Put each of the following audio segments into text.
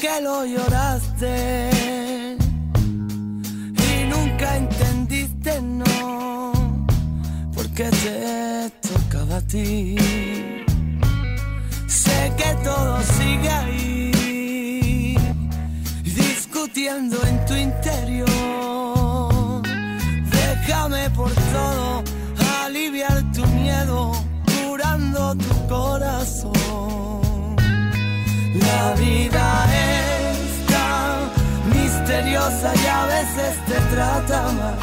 que lo lloraste y nunca entendiste no, porque te tocaba a ti. Sé que todo sigue ahí, discutiendo en tu interior. Déjame por todo aliviar tu miedo, curando tu corazón. La vida es misteriosa y a veces te trata mal.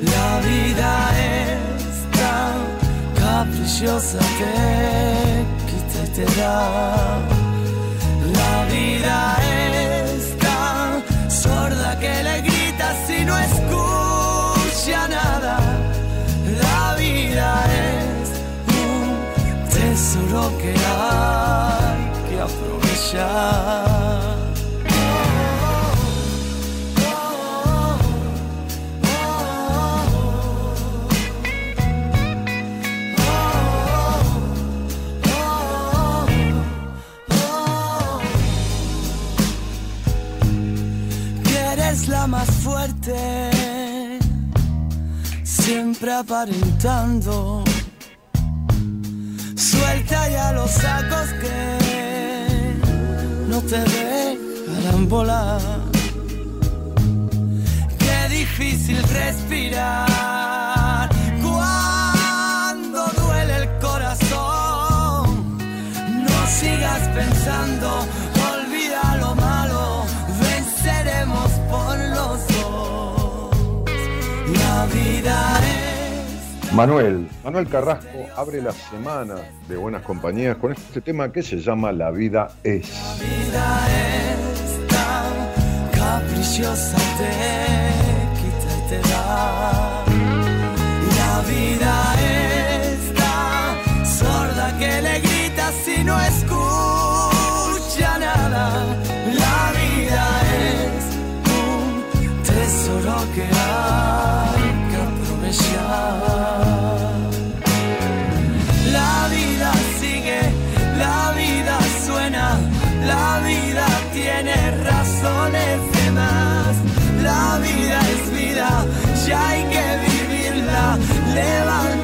La vida es tan caprichosa, te quita y te da. La vida es tan sorda que le gritas y no escucha nada. La vida es un tesoro que hay que aprovechar. La más fuerte, siempre aparentando. Suelta ya los sacos que no te dejarán volar. Qué difícil respirar cuando duele el corazón. No sigas pensando, Manuel, Manuel Carrasco abre la semana de Buenas Compañías con este tema que se llama La vida es. vida es tan caprichosa, te quita y te da. La vida es tan sorda que le gritas y no escucha nada. La vida es un tesoro que hay. La vida sigue, la vida suena, la vida tiene razones de más. La vida es vida, ya hay que vivirla. Levanta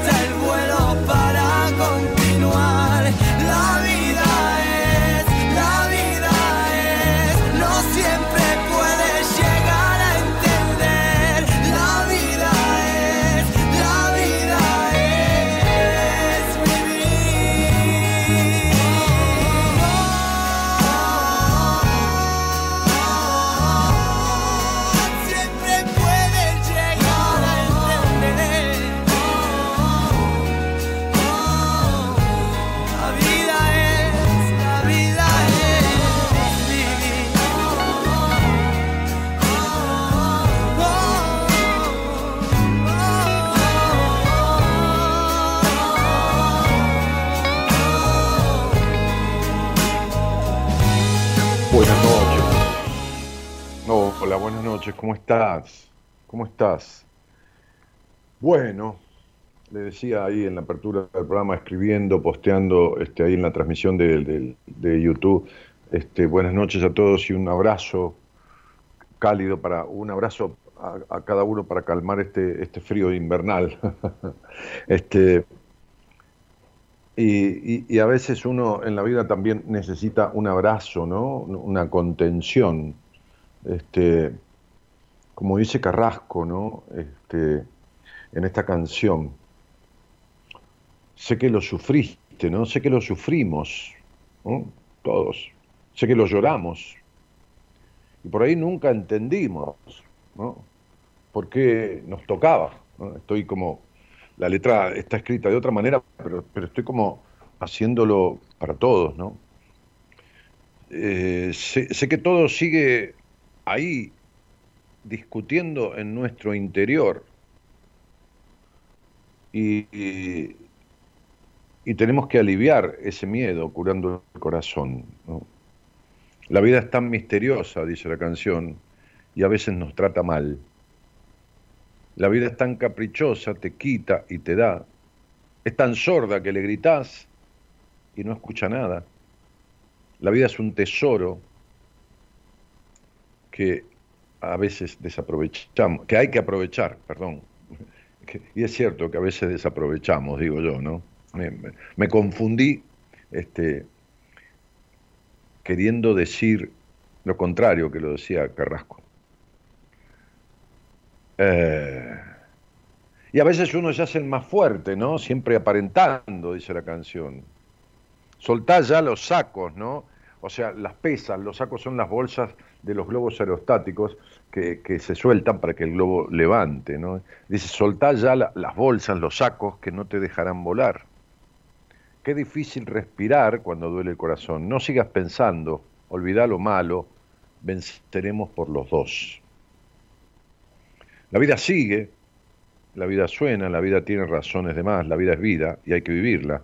¿cómo estás? ¿Cómo estás? Bueno, le decía ahí en la apertura del programa, escribiendo, posteando este, ahí en la transmisión de, YouTube, este, buenas noches a todos y un abrazo cálido para, un abrazo a, cada uno para calmar este, este frío invernal. este, Y, a veces uno en la vida también necesita un abrazo, ¿no? Una contención. Este, como dice Carrasco, ¿no? Este, en esta canción. Sé que lo sufriste, ¿no? Sé que lo sufrimos, Todos. Sé que lo lloramos. Y por ahí nunca entendimos, ¿no? Por qué nos tocaba. Estoy como la letra está escrita de otra manera, pero, pero estoy como haciéndolo para todos, ¿no? Eh, sé, que todo sigue ahí discutiendo en nuestro interior y, tenemos que aliviar ese miedo curando el corazón. La vida es tan misteriosa, dice la canción, y a veces nos trata mal. La vida es tan caprichosa, te quita y te da. Es tan sorda que le gritás y no escucha nada. La vida es un tesoro que a veces desaprovechamos, que hay que aprovechar, perdón. Y es cierto que a veces desaprovechamos, digo yo, ¿no? Me, confundí este, queriendo decir lo contrario que lo decía Carrasco. Eh, y a veces uno se hace el más fuerte, ¿no? Siempre aparentando, dice la canción. Soltá ya los sacos, ¿no? O sea, las pesas, los sacos son las bolsas de los globos aerostáticos que, se sueltan para que el globo levante, ¿no? Dice, soltá ya las bolsas, los sacos que no te dejarán volar. Qué difícil respirar cuando duele el corazón. No sigas pensando, olvida lo malo, venceremos por los dos. La vida sigue, la vida suena, la vida tiene razones de más, la vida es vida y hay que vivirla.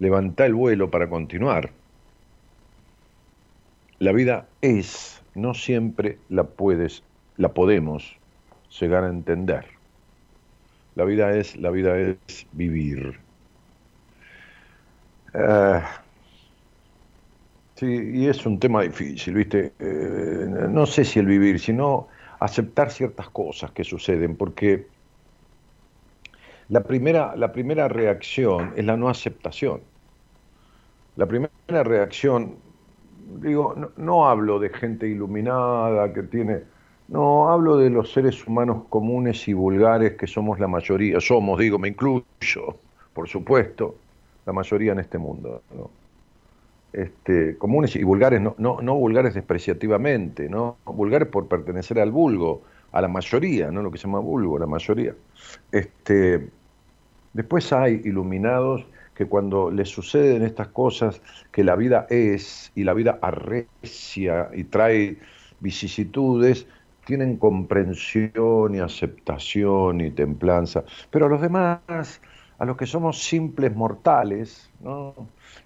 Levanta el vuelo para continuar. La vida es, no siempre la puedes, la podemos llegar a entender. La vida es, la vida es vivir. Eh, sí, y es un tema difícil, ¿viste? Eh, no sé si el vivir, sino aceptar ciertas cosas que suceden, porque la primera, la primera reacción es la no aceptación. La primera reacción, digo, no, hablo de gente iluminada que tiene, no, hablo de los seres humanos comunes y vulgares que somos la mayoría, somos, digo, me incluyo, por supuesto, la mayoría en este mundo. ¿no? este, comunes y vulgares, no, no, no, vulgares despreciativamente, ¿no? vulgares por pertenecer al vulgo, a la mayoría, no lo que se llama vulgo, la mayoría. Este, después hay iluminados que cuando les suceden estas cosas, que la vida es y la vida arrecia y trae vicisitudes, tienen comprensión y aceptación y templanza. Pero a los demás, a los que somos simples mortales, ¿no?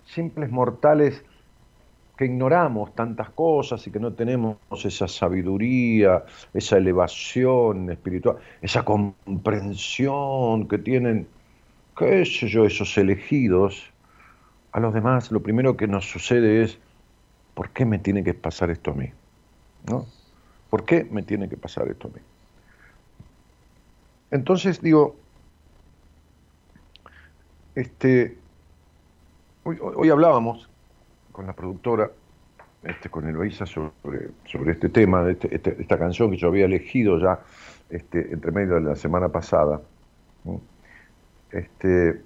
simples mortales que ignoramos tantas cosas y que no tenemos esa sabiduría, esa elevación espiritual, esa comprensión que tienen, qué sé yo, esos elegidos, a los demás lo primero que nos sucede es, ¿por qué me tiene que pasar esto a mí? ¿No? ¿Por qué me tiene que pasar esto a mí? Entonces digo, este, Hoy, hablábamos con la productora, este, con Eloisa, sobre, sobre este tema, este, este, esta canción que yo había elegido ya este, entre medio de la semana pasada. Este,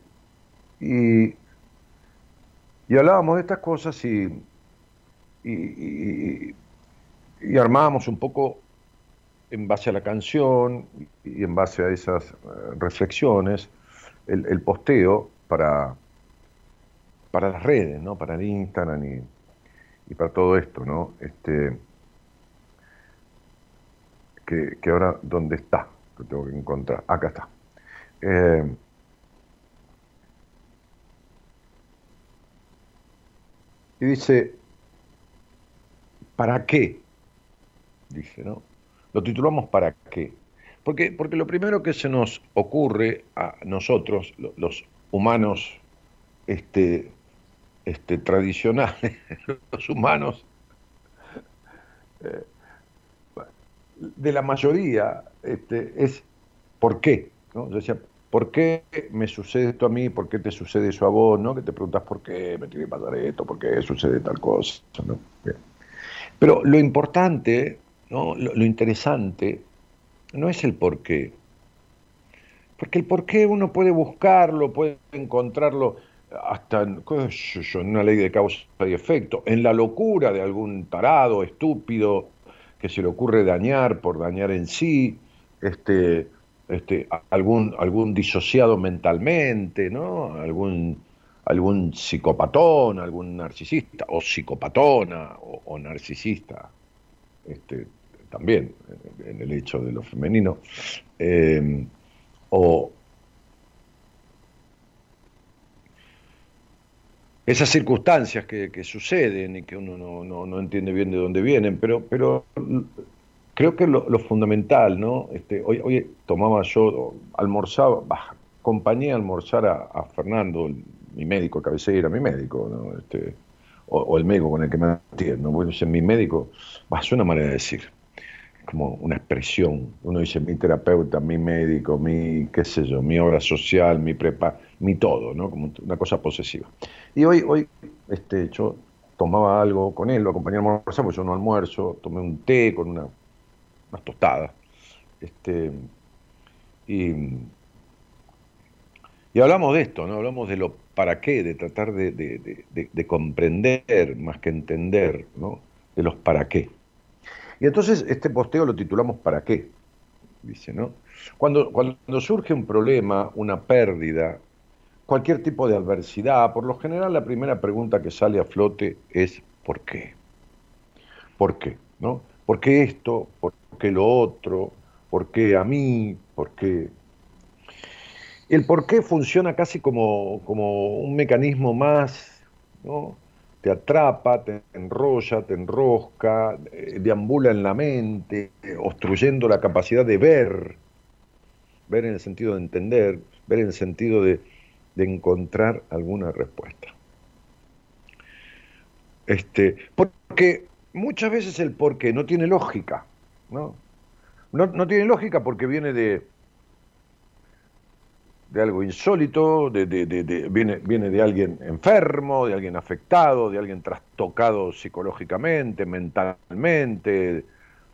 y, y hablábamos de estas cosas y, y, y, armábamos un poco en base a la canción y en base a esas eh, reflexiones el, posteo para, para las redes, ¿no? Para el Instagram y, para todo esto, ¿no? Este, que, ahora, ¿dónde está? Lo tengo que encontrar. Acá está. Eh, y dice, ¿para qué? Dice, ¿no? Lo titulamos ¿para qué? Porque, porque lo primero que se nos ocurre a nosotros, los humanos este, este, tradicionales, los humanos, eh, de la mayoría, este, es ¿por qué? ¿no? Yo decía, ¿por qué me sucede esto a mí? ¿Por qué te sucede eso a vos? ¿no? Que te preguntas por qué me tiene que pasar esto, por qué sucede tal cosa. ¿no? Pero lo importante, ¿no? lo, interesante, no es el por qué. Porque el por qué uno puede buscarlo, puede encontrarlo hasta en, en una ley de causa y efecto, en la locura de algún tarado, estúpido, que se le ocurre dañar por dañar en sí, este, este, algún, algún disociado mentalmente, ¿no? algún, algún psicopatón, algún narcisista, o psicopatona, o, narcisista, este, también en el hecho de lo femenino, eh, o, esas circunstancias que, suceden y que uno no, entiende bien de dónde vienen, pero, pero creo que lo, fundamental, ¿no? Este, hoy, hoy tomaba yo, almorzaba, bah, acompañé a almorzar a, Fernando, mi médico cabecera, mi médico, ¿no? Este, o, el médico con el que me atiendo, bueno, mi médico, bah, es una manera de decir, como una expresión. Uno dice mi terapeuta, mi médico, mi, qué sé yo, mi obra social, mi prepa, mi todo, ¿no? Como una cosa posesiva. Y hoy, hoy este, yo tomaba algo con él, lo acompañé a almorzar, porque yo no almuerzo, tomé un té con una, unas tostadas. Este, y, y hablamos de esto, ¿no? Hablamos de lo para qué, de tratar de, de, de comprender más que entender, ¿no? De los para qué. Y entonces este posteo lo titulamos ¿Para qué? Dice, ¿no? Cuando, cuando surge un problema, una pérdida, cualquier tipo de adversidad, por lo general la primera pregunta que sale a flote es ¿por qué? ¿Por qué? ¿No? ¿Por qué esto? ¿Por qué lo otro? ¿Por qué a mí? ¿Por qué? El por qué funciona casi como, como un mecanismo más, ¿no? te atrapa, te enrolla, te enrosca, eh, deambula en la mente, obstruyendo la capacidad de ver, ver en el sentido de entender, ver en el sentido de, encontrar alguna respuesta. Este, porque muchas veces el por qué no tiene lógica, ¿no? No, no tiene lógica porque viene de, de algo insólito, de, viene, viene de alguien enfermo, de alguien afectado, de alguien trastocado psicológicamente, mentalmente,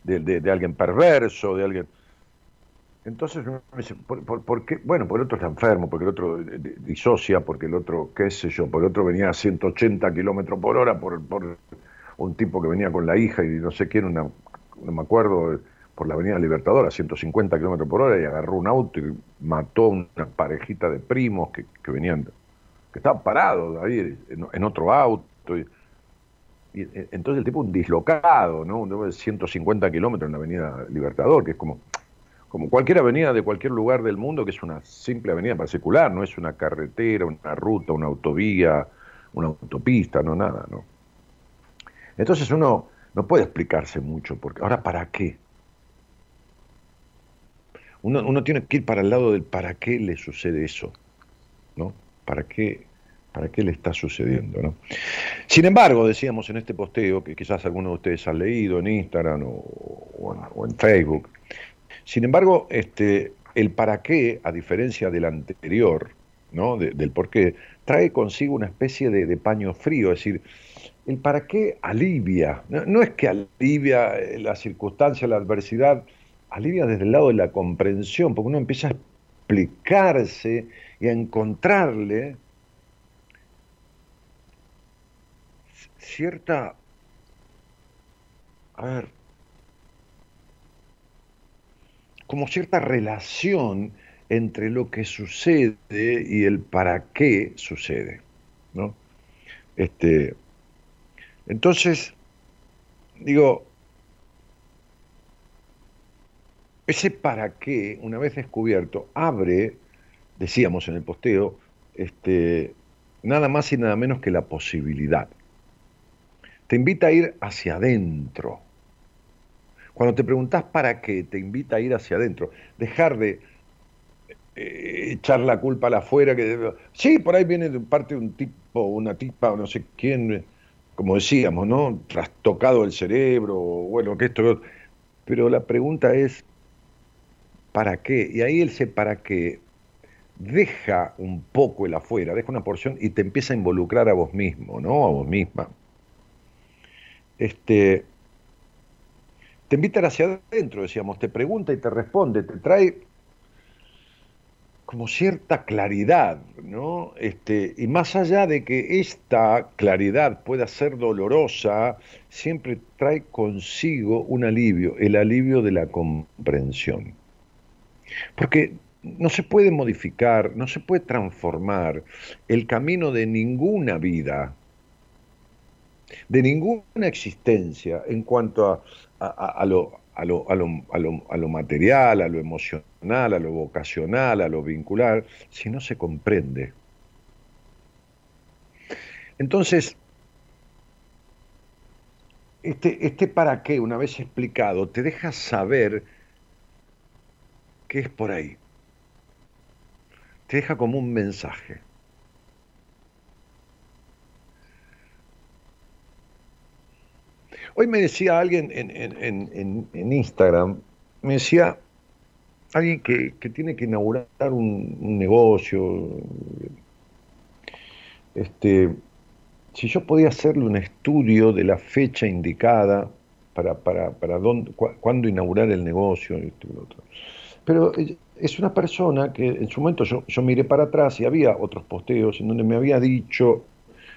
de, alguien perverso, de alguien... Entonces uno dice, ¿por, qué? Bueno, porque el otro está enfermo, porque el otro disocia, porque el otro, qué sé yo, porque el otro venía a 180 kilómetros por hora por, por un tipo que venía con la hija y no sé quién, una, no me acuerdo, por la Avenida Libertador a 150 kilómetros por hora y agarró un auto y mató una parejita de primos que, venían, que estaban parados ahí en, otro auto. Y, eh, entonces el tipo un dislocado, ¿no? De 150 kilómetros en la Avenida Libertador, que es como, como cualquier avenida de cualquier lugar del mundo, que es una simple avenida particular, no es una carretera, una ruta, una autovía, una autopista, no nada, ¿no? Entonces uno no puede explicarse mucho, porque ahora ¿para qué? uno, tiene que ir para el lado del para qué le sucede eso, ¿no? ¿Para qué, para qué le está sucediendo, ¿no? Sin embargo, decíamos en este posteo, que quizás algunos de ustedes han leído en Instagram o, en Facebook, sin embargo, este, el para qué, a diferencia del anterior, ¿no? del por qué, trae consigo una especie de, paño frío, es decir, el para qué alivia, no, es que alivia la circunstancia, la adversidad, alivia desde el lado de la comprensión, porque uno empieza a explicarse y a encontrarle cierta, a ver, como cierta relación entre lo que sucede y el para qué sucede, ¿no? Este, entonces, digo, Ese para qué, una vez descubierto, abre, decíamos en el posteo, este, nada más y nada menos que la posibilidad. Te invita a ir hacia adentro. Cuando te preguntas para qué, te invita a ir hacia adentro. Dejar de eh, echar la culpa a la afuera. Que, sí, por ahí viene de parte de un tipo, una tipa, no sé quién, como decíamos, ¿no? Trastocado el cerebro, bueno, que esto. Pero la pregunta es, ¿para qué? Y ahí ese para qué deja un poco el afuera, deja una porción y te empieza a involucrar a vos mismo, ¿no? A vos misma. Este, te invita hacia adentro, decíamos, te pregunta y te responde, te trae como cierta claridad, ¿no? Este, y más allá de que esta claridad pueda ser dolorosa, siempre trae consigo un alivio, el alivio de la comprensión. Porque no se puede modificar, no se puede transformar el camino de ninguna vida, de ninguna existencia en cuanto a, lo, a, lo, a, lo, a, lo, material, a lo emocional, a lo vocacional, a lo vincular, si no se comprende. Entonces, este, este para qué, una vez explicado, te deja saber que es por ahí. Te deja como un mensaje. Hoy me decía alguien en, Instagram, me decía alguien que, tiene que inaugurar un, negocio, este, si yo podía hacerle un estudio de la fecha indicada para, para, para dónde, cuándo inaugurar el negocio, esto y lo otro. Pero es una persona que en su momento yo, yo miré para atrás y había otros posteos en donde me había dicho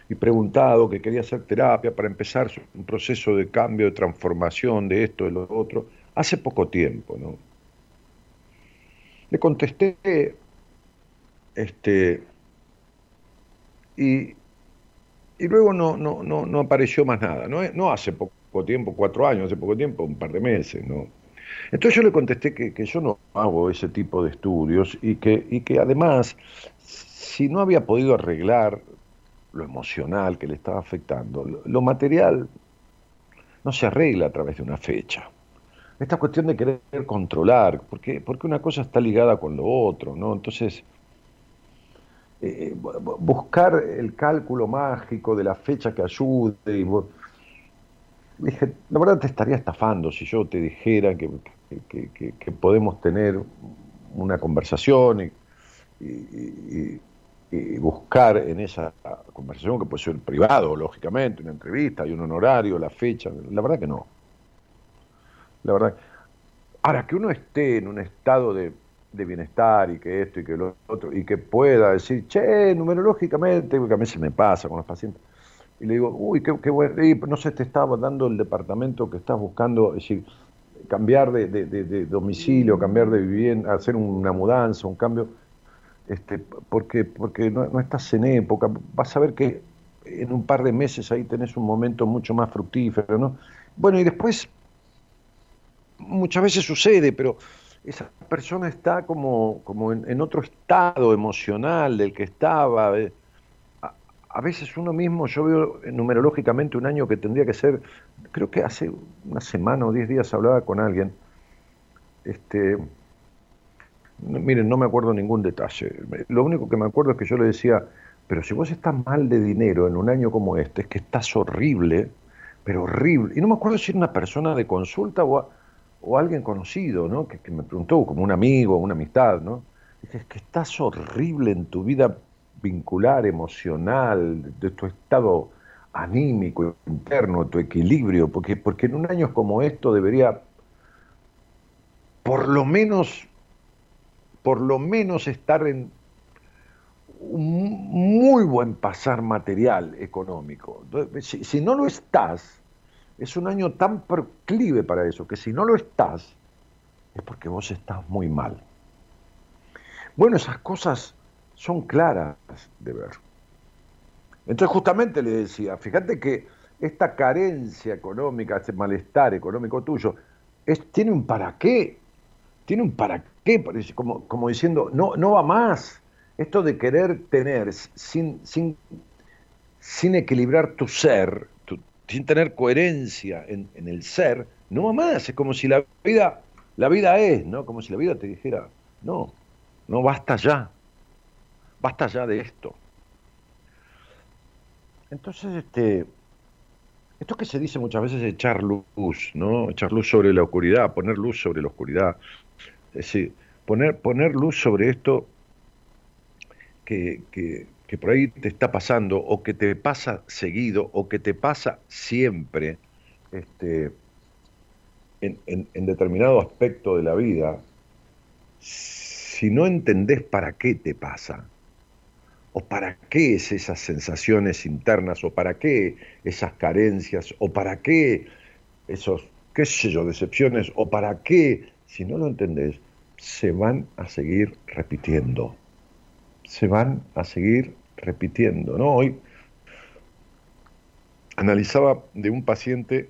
y preguntado que quería hacer terapia para empezar un proceso de cambio, de transformación de esto, de lo otro, hace poco tiempo, ¿no? Le contesté, este, y, y luego no, no, no, no apareció más nada, ¿no? no hace poco tiempo, cuatro años, hace poco tiempo, un par de meses, ¿no? Entonces yo le contesté que, yo no hago ese tipo de estudios y que, y que además, si no había podido arreglar lo emocional que le estaba afectando, lo, material no se arregla a través de una fecha. Esta cuestión de querer controlar, porque, porque una cosa está ligada con lo otro, ¿no? Entonces, eh, buscar el cálculo mágico de la fecha que ayude dije, la verdad te estaría estafando si yo te dijera que, podemos tener una conversación y, buscar en esa conversación, que puede ser privado, lógicamente, una entrevista, y un honorario, la fecha, la verdad que no. La verdad. Ahora, que uno esté en un estado de, de bienestar y que esto y que lo otro, y que pueda decir, che, numerológicamente, porque a mí se me pasa con los pacientes, y le digo, uy, qué, bueno, no sé, te estaba dando el departamento que estás buscando, es decir, cambiar de, domicilio, cambiar de vivienda, hacer una mudanza, un cambio, este, porque, porque no, estás en época, vas a ver que en un par de meses ahí tenés un momento mucho más fructífero, ¿no? Bueno, y después, muchas veces sucede, pero esa persona está como, como en, otro estado emocional del que estaba. Eh, a veces uno mismo, yo veo numerológicamente un año que tendría que ser, creo que hace una semana o diez días hablaba con alguien, este, miren, no me acuerdo ningún detalle, lo único que me acuerdo es que yo le decía, pero si vos estás mal de dinero en un año como este, es que estás horrible, pero horrible, y no me acuerdo si era una persona de consulta o, o alguien conocido, ¿no? Que, me preguntó, como un amigo, una amistad, ¿no? Dije, es que estás horrible en tu vida vincular, emocional, de tu estado anímico, interno, tu equilibrio, porque, porque en un año como esto debería por lo menos, por lo menos estar en un muy buen pasar material económico. Si, no lo estás, es un año tan proclive para eso, que si no lo estás, es porque vos estás muy mal. Bueno, esas cosas son claras de ver. Entonces justamente le decía, fíjate que esta carencia económica, este malestar económico tuyo, tiene un para qué, tiene un para qué, como, diciendo, no, no va más. Esto de querer tener sin, sin, sin equilibrar tu ser, sin tener coherencia en, en, el ser, no va más. Es como si la vida, la vida es, ¿no? Como si la vida te dijera, no, no basta ya. Basta ya de esto. Entonces, este, esto que se dice muchas veces es echar luz, ¿no? Echar luz sobre la oscuridad, poner luz sobre la oscuridad. Es decir, poner, poner luz sobre esto que, que, por ahí te está pasando o que te pasa seguido o que te pasa siempre este, en, en determinado aspecto de la vida, si no entendés para qué te pasa, o para qué es esas sensaciones internas, o para qué esas carencias, o para qué esos, qué sé yo, decepciones, o para qué, si no lo entendés, se van a seguir repitiendo. Se van a seguir repitiendo. ¿no? Hoy analizaba de un paciente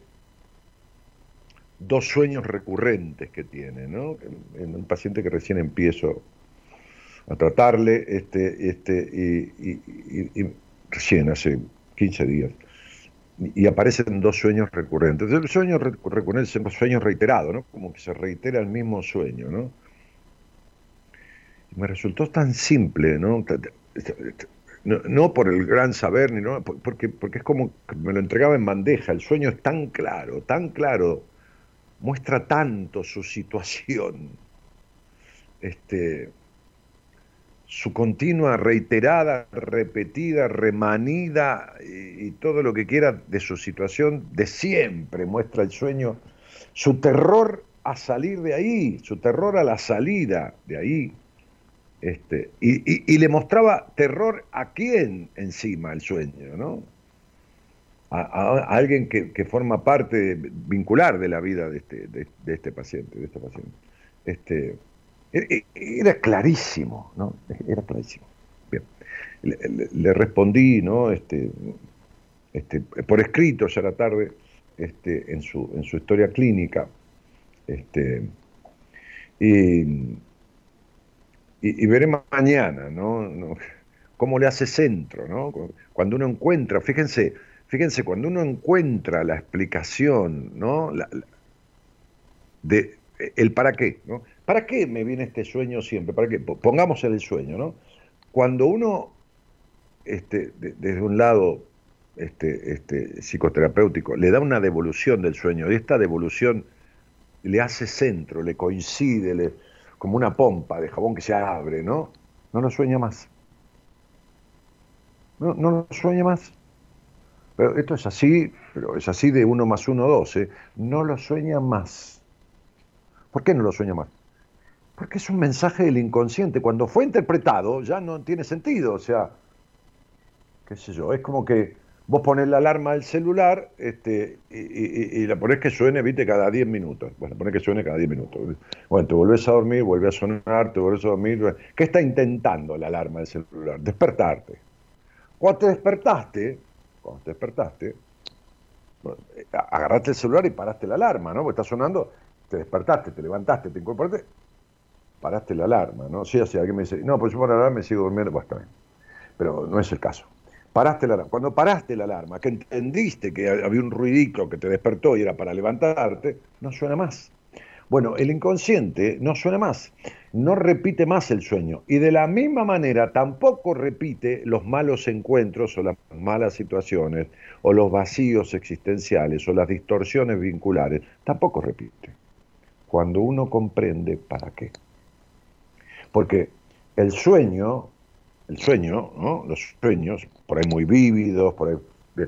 dos sueños recurrentes que tiene, ¿no? En un paciente que recién empiezo a tratarle, este, este, y, recién hace 15 días, y aparecen dos sueños recurrentes. El sueño recurrente es un sueño reiterado, ¿no? Como que se reitera el mismo sueño, ¿no? me resultó tan simple, ¿no? No, por el gran saber, ni no, porque, porque es como que me lo entregaba en bandeja. El sueño es tan claro, tan claro, muestra tanto su situación. Este, su continua, reiterada, repetida, remanida y, todo lo que quiera de su situación de siempre muestra el sueño, su terror a salir de ahí, su terror a la salida de ahí. Este, y, le mostraba terror a quién encima el sueño, ¿no? A, alguien que, forma parte vincular de la vida de este, de, de este paciente, de este paciente. Este, era clarísimo, ¿no? Era clarísimo. Bien. Le, respondí, ¿no? Este, este, por escrito ya la tarde, este, en, su, en su historia clínica. Este, y, y, veré mañana, ¿no? Cómo le hace centro, ¿no? Cuando uno encuentra, fíjense, fíjense, cuando uno encuentra la explicación, ¿no? de el para qué, ¿no? ¿Para qué me viene este sueño siempre? ¿Para qué? Pongamos el sueño, ¿no? Cuando uno, este, desde un lado este, este, psicoterapéutico, le da una devolución del sueño, y esta devolución le hace centro, le coincide, le, como una pompa de jabón que se abre, ¿no? No lo sueña más. No, lo sueña más. Pero esto es así, pero es así de 1 más 1, 12. No lo sueña más. ¿Por qué no lo sueña más? Porque es un mensaje del inconsciente. Cuando fue interpretado ya no tiene sentido. O sea, qué sé yo, es como que vos pones la alarma del celular este, y, la pones que suene, viste, cada 10 minutos. Bueno, pones que suene cada 10 minutos. Bueno, te volvés a dormir, vuelve a sonar, te volvés a dormir. ¿Qué está intentando la alarma del celular? Despertarte. Cuando te despertaste, cuando te despertaste, agarraste el celular y paraste la alarma, ¿no? Porque está sonando, te despertaste, te levantaste, te incorporaste, paraste la alarma, ¿no? Si sí, alguien me dice, no, pues yo por la alarma me sigo durmiendo, pues está bien. Pero no es el caso. Paraste la alarma. Cuando paraste la alarma, que entendiste que había un ruidito que te despertó y era para levantarte, no suena más. Bueno, el inconsciente no suena más, no repite más el sueño y de la misma manera tampoco repite los malos encuentros o las malas situaciones o los vacíos existenciales o las distorsiones vinculares, tampoco repite. Cuando uno comprende para qué. Porque el sueño, el sueño, ¿no? los sueños, por ahí muy vívidos, por ahí,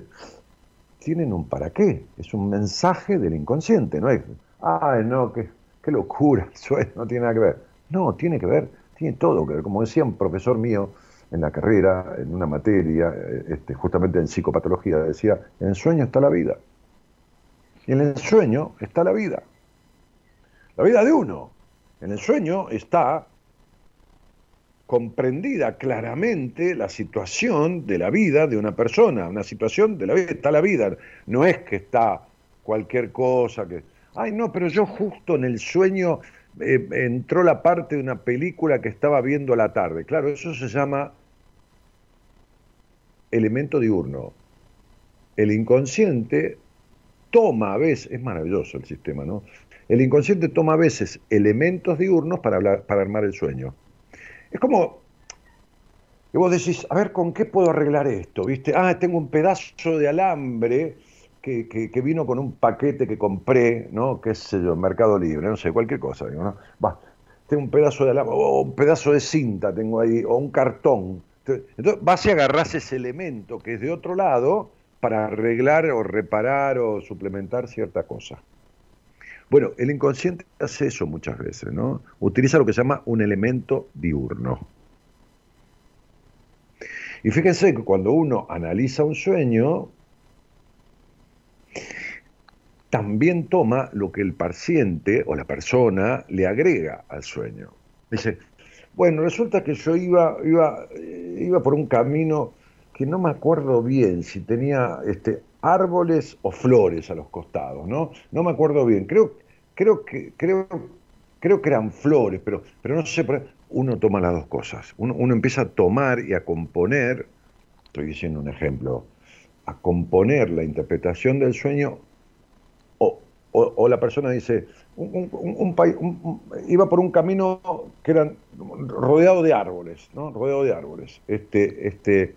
tienen un para qué, es un mensaje del inconsciente, no es, ay no, qué, qué locura, el sueño no tiene nada que ver. No, tiene que ver, tiene todo que ver. Como decía un profesor mío en la carrera, en una materia, este, justamente en psicopatología, decía, en el sueño está la vida. Y en el sueño está la vida. La vida de uno. En el sueño está comprendida claramente la situación de la vida de una persona, una situación de la vida, está la vida, no es que está cualquier cosa que, ay no, pero yo justo en el sueño eh, entró la parte de una película que estaba viendo a la tarde, claro, eso se llama elemento diurno. El inconsciente toma a veces, es maravilloso el sistema, ¿no? El inconsciente toma a veces elementos diurnos para, hablar, para armar el sueño. Es como que vos decís, a ver, ¿con qué puedo arreglar esto? ¿Viste? Ah, tengo un pedazo de alambre que, que, vino con un paquete que compré, ¿no? Qué sé yo, Mercado Libre, no sé, cualquier cosa, digo, ¿no? Va, tengo un pedazo de alambre, o un pedazo de cinta tengo ahí, o un cartón, Entonces vas y agarrás ese elemento que es de otro lado para arreglar o reparar o suplementar cierta cosa. Bueno, el inconsciente hace eso muchas veces, ¿no? Utiliza lo que se llama un elemento diurno. Y fíjense que cuando uno analiza un sueño, también toma lo que el paciente o la persona le agrega al sueño. Dice, bueno, resulta que yo iba, iba, iba por un camino que no me acuerdo bien si tenía este, árboles o flores a los costados, ¿no? No me acuerdo bien. Creo, creo, que, creo, creo que eran flores, pero, pero no sé, uno toma las dos cosas. Uno, uno empieza a tomar y a componer, estoy diciendo un ejemplo, a componer la interpretación del sueño o, la persona dice, un, iba por un camino que era rodeado de árboles, ¿no? Rodeado de árboles. Este, este,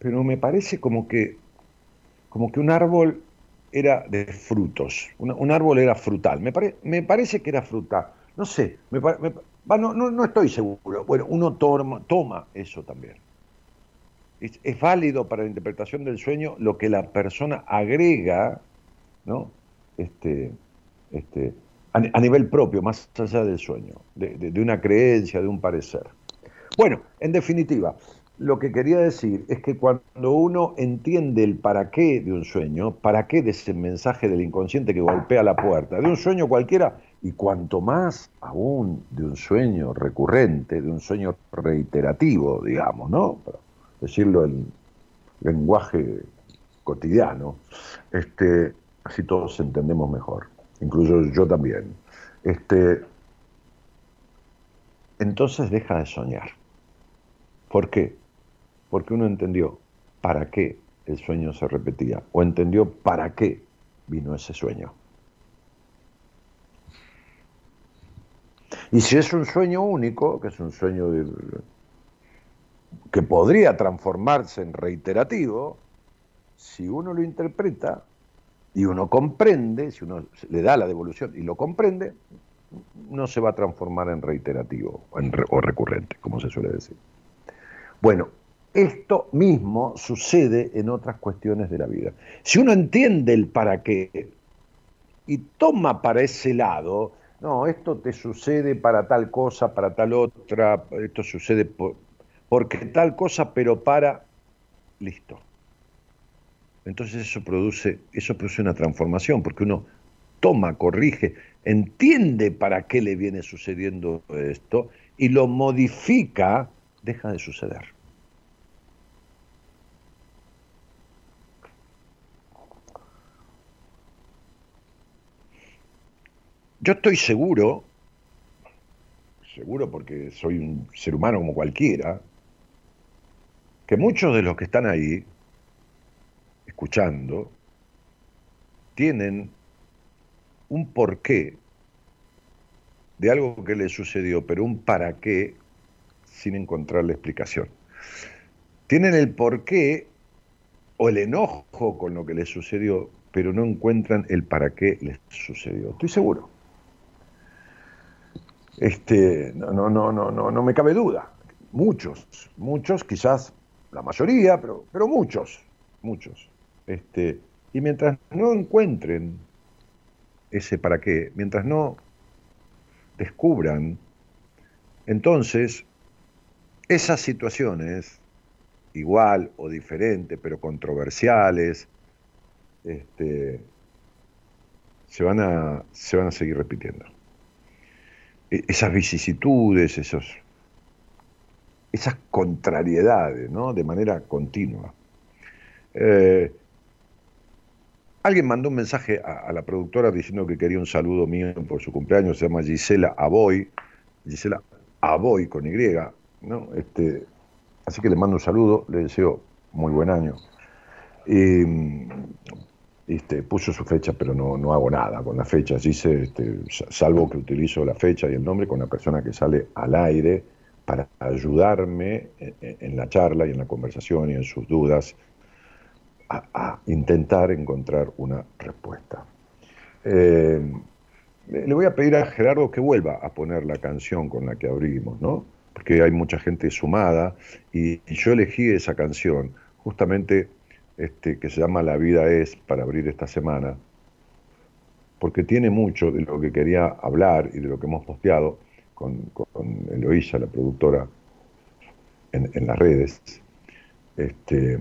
pero me parece como que, como que un árbol era de frutos, un, árbol era frutal, me, me, parece que era frutal, no sé, no, no, estoy seguro, bueno, uno toma, toma eso también. Es, válido para la interpretación del sueño lo que la persona agrega, ¿no? Este, este, a, nivel propio, más allá del sueño, de, una creencia, de un parecer. Bueno, en definitiva, lo que quería decir es que cuando uno entiende el para qué de un sueño, para qué de ese mensaje del inconsciente que golpea la puerta, de un sueño cualquiera, y cuanto más aún de un sueño recurrente, de un sueño reiterativo, digamos, ¿no? decirlo en lenguaje cotidiano, este, así todos entendemos mejor, incluso yo también. Este, entonces deja de soñar. ¿Por qué? Porque uno entendió para qué el sueño se repetía o entendió para qué vino ese sueño. Y si es un sueño único, que es un sueño de, que podría transformarse en reiterativo, si uno lo interpreta y uno comprende, si uno le da la devolución y lo comprende, no se va a transformar en reiterativo o recurrente, como se suele decir. Bueno, esto mismo sucede en otras cuestiones de la vida. Si uno entiende el para qué y toma para ese lado, no, esto te sucede para tal cosa, para tal otra, esto sucede por, porque tal cosa, pero para, listo. Entonces eso produce, eso produce una transformación, porque uno toma, corrige, entiende para qué le viene sucediendo esto y lo modifica, deja de suceder. Yo estoy seguro, seguro porque soy un ser humano como cualquiera, que muchos de los que están ahí, escuchando, tienen un porqué de algo que les sucedió, pero un para qué sin encontrar la explicación. Tienen el porqué o el enojo con lo que les sucedió, pero no encuentran el para qué les sucedió. Estoy seguro. Este, no, no, no, no, no, me cabe duda. Muchos, muchos quizás la mayoría, pero, pero muchos, muchos. Este, y mientras no encuentren ese para qué, mientras no descubran, entonces esas situaciones, igual o diferentes, pero controversiales, este, se, van a, se van a seguir repitiendo. E, esas vicisitudes, esos esas contrariedades, ¿no? De manera continua. Eh, alguien mandó un mensaje a, la productora diciendo que quería un saludo mío por su cumpleaños, se llama Gisela Aboy, Gisela Aboy con Y, ¿no? Este, así que le mando un saludo, le deseo muy buen año. Este, puso su fecha, pero no, no hago nada con la fecha, dice, este, salvo que utilizo la fecha y el nombre con la persona que sale al aire para ayudarme en la charla y en la conversación y en sus dudas a, intentar encontrar una respuesta. Eh, le voy a pedir a Gerardo que vuelva a poner la canción con la que abrimos, ¿no? porque hay mucha gente sumada, y, yo elegí esa canción, justamente este, que se llama La vida es, para abrir esta semana, porque tiene mucho de lo que quería hablar y de lo que hemos posteado con, con la productora, en, las redes. Este,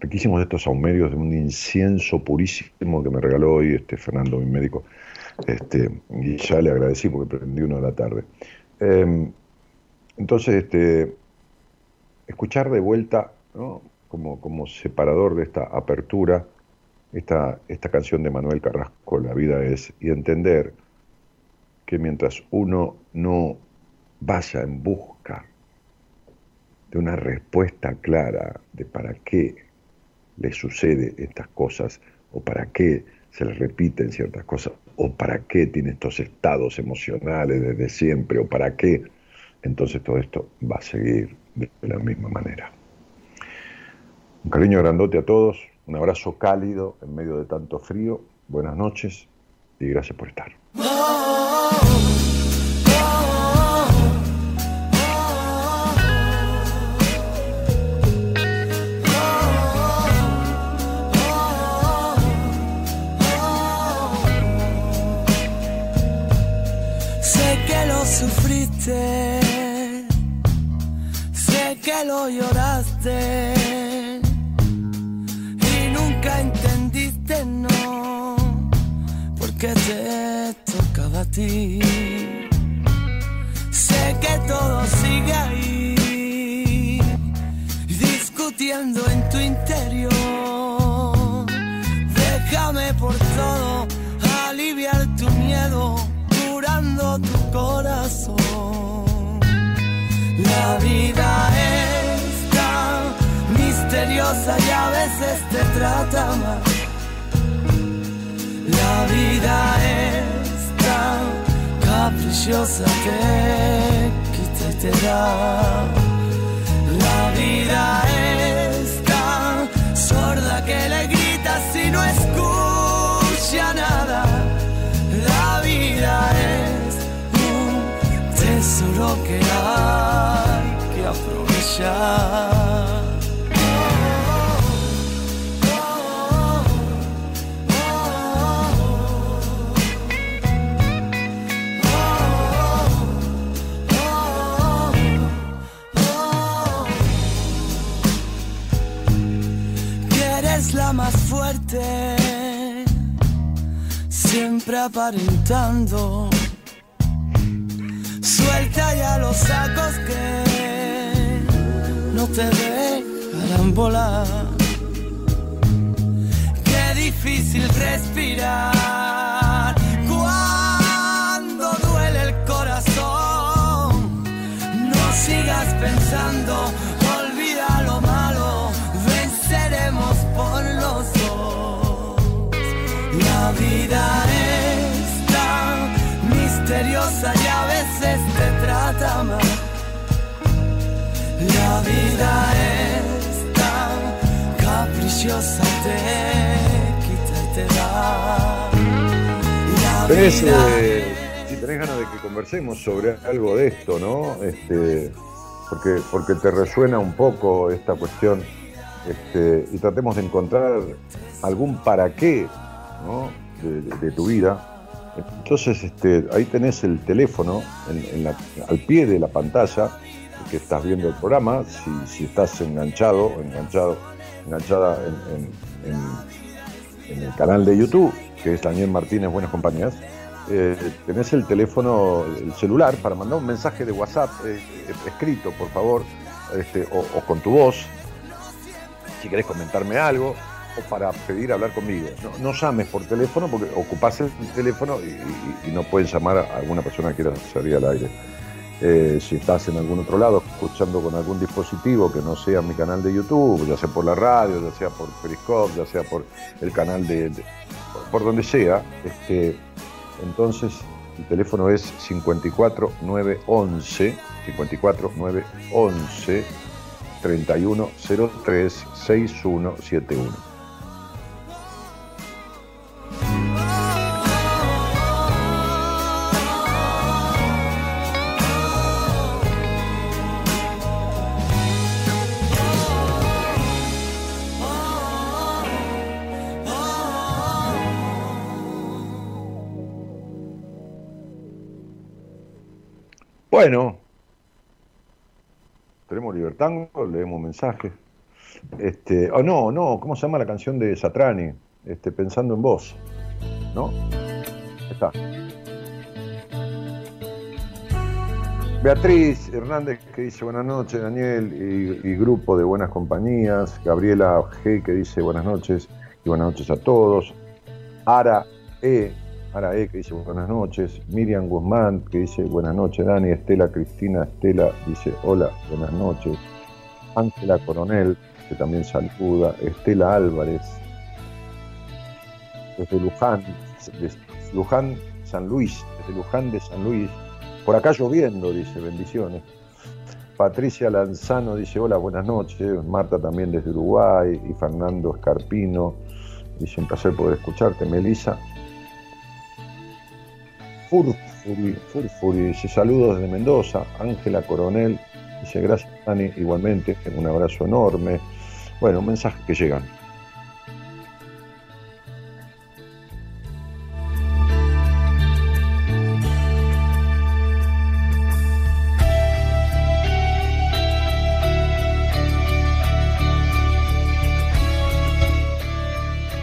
riquísimos de estos aumerios de un incienso purísimo que me regaló hoy este Fernando, mi médico, este, y ya le agradecí porque prendí uno de la tarde. Em, entonces, escuchar de vuelta, como, como separador de esta apertura, esta, esta canción de Manuel Carrasco, La vida es, y entender que mientras uno no vaya en busca de una respuesta clara de para qué le sucede estas cosas o para qué se le repiten ciertas cosas o para qué tiene estos estados emocionales desde siempre o para qué, entonces todo esto va a seguir de la misma manera. Un cariño grandote a todos, un abrazo cálido en medio de tanto frío. Buenas noches y gracias por estar. Que te tocaba a ti. Sé que todo sigue ahí, discutiendo en tu interior. Déjame por todo aliviar tu miedo, curando tu corazón. La vida es tan misteriosa y a veces te trata mal la vida es tan caprichosa que te da. La vida es tan sorda que le grita si no escucha nada. La vida es un tesoro que hay que aprovechar. Fuerte, siempre aparentando. Suelta ya los sacos que no te dejarán volar. Qué difícil respirar cuando duele el corazón. No sigas pensando vida es tan misteriosa y a veces te trata mal. La vida es tan caprichosa, te quita y te da. Eh, si tenés ganas de que conversemos sobre algo de esto, ¿no? Este, porque, porque te resuena un poco esta cuestión este, y tratemos de encontrar algún para qué ¿no? De, tu vida. Entonces, este, ahí tenés el teléfono al pie de la pantalla que estás viendo el programa, si, estás enganchado, enganchado, enganchada en, el canal de YouTube, que es Daniel Martínez Buenas Compañías, eh, tenés el teléfono, el celular, para mandar un mensaje de WhatsApp eh, escrito, por favor, este, o, o, con tu voz, si querés comentarme algo, para pedir hablar conmigo. No, llames por teléfono porque ocupás el teléfono y, no puedes llamar a alguna persona que quiera salir al aire. Eh, si estás en algún otro lado escuchando con algún dispositivo que no sea mi canal de YouTube, ya sea por la radio, ya sea por Periscope, ya sea por el canal de, por donde sea, este, entonces el teléfono es 54911 54911 3103 6171. Bueno, tenemos Libertango, leemos mensajes. Este, oh no, no, ¿cómo se llama la canción de Satrani? Este, pensando en vos. ¿No? Está. Beatriz Hernández que dice buenas noches, Daniel y, grupo de buenas compañías. Gabriela G que dice buenas noches y buenas noches a todos. Ara E, Ara E que dice buenas noches. Miriam Guzmán que dice buenas noches, Dani. Estela Cristina Estela dice hola, buenas noches. Ángela Coronel que también saluda. Estela Álvarez desde Luján, desde Luján, San Luis, desde Luján de San Luis por acá lloviendo, dice, bendiciones. Patricia Lanzano dice, hola, buenas noches. Marta también desde Uruguay. Y Fernando Escarpino dice, un placer poder escucharte. Melisa Furfuri, Furfuri dice, saludos desde Mendoza. Ángela Coronel dice, gracias, Dani, igualmente. Un abrazo enorme. Bueno, mensajes que llegan.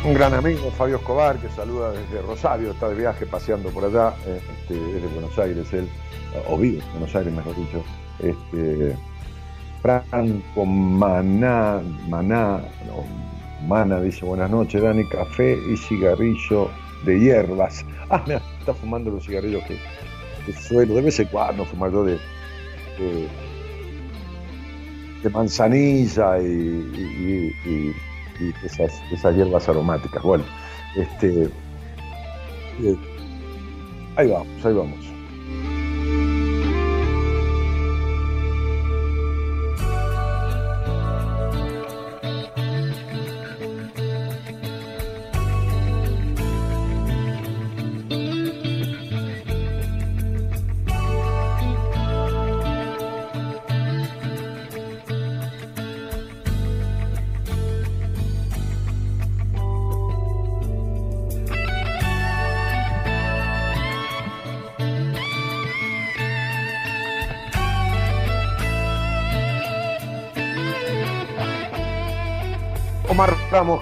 Un gran amigo, Fabio Escobar, que saluda desde Rosario, está de viaje paseando por allá, eh, este, es de Buenos Aires él, o vive en Buenos Aires mejor dicho. Este, Franco Maná, Maná, Mana dice buenas noches, Dani, café y cigarrillo de hierbas. Ah, mira, está fumando los cigarrillos que, suelo, de vez en cuando fumar de, de, manzanilla y esas, esas hierbas aromáticas. Bueno, este, eh, ahí vamos, ahí vamos.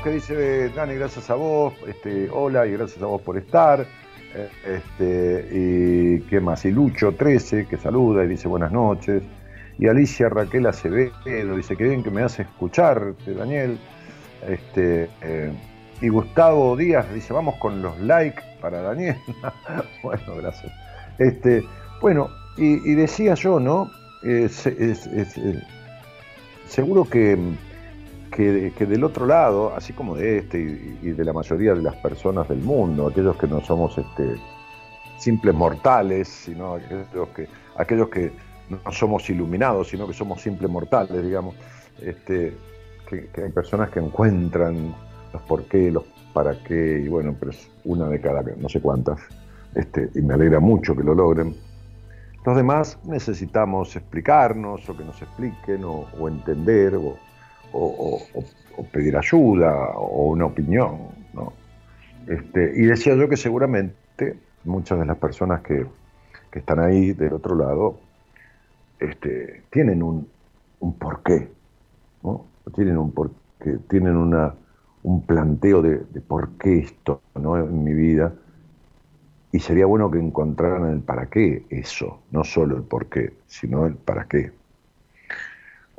Que dice Dani, gracias a vos, este, hola y gracias a vos por estar. Eh, este, y qué más, y Lucho 13 que saluda y dice buenas noches. Y Alicia Raquel Acevedo dice que bien que me hace escucharte, Daniel. Este, eh, y Gustavo Díaz dice, vamos con los likes para Daniel. bueno, gracias. Este, bueno, y, decía yo, ¿no? seguro que que, del otro lado, así como de este y, de la mayoría de las personas del mundo, aquellos que no somos este, simples mortales, sino aquellos que, aquellos que no somos iluminados, sino que somos simples mortales, digamos, este, que, hay personas que encuentran los por qué, los para qué, y bueno, pero es una de cada no sé cuántas, este, y me alegra mucho que lo logren. Los demás necesitamos explicarnos o que nos expliquen o, o entender o, o, pedir ayuda o una opinión. ¿no? Este, y decía yo que seguramente muchas de las personas que, están ahí del otro lado este, tienen un, un porqué, ¿no? tienen un porqué, tienen una, un planteo de, por qué esto ¿no? en mi vida. Y sería bueno que encontraran el para qué eso, no solo el por qué, sino el para qué.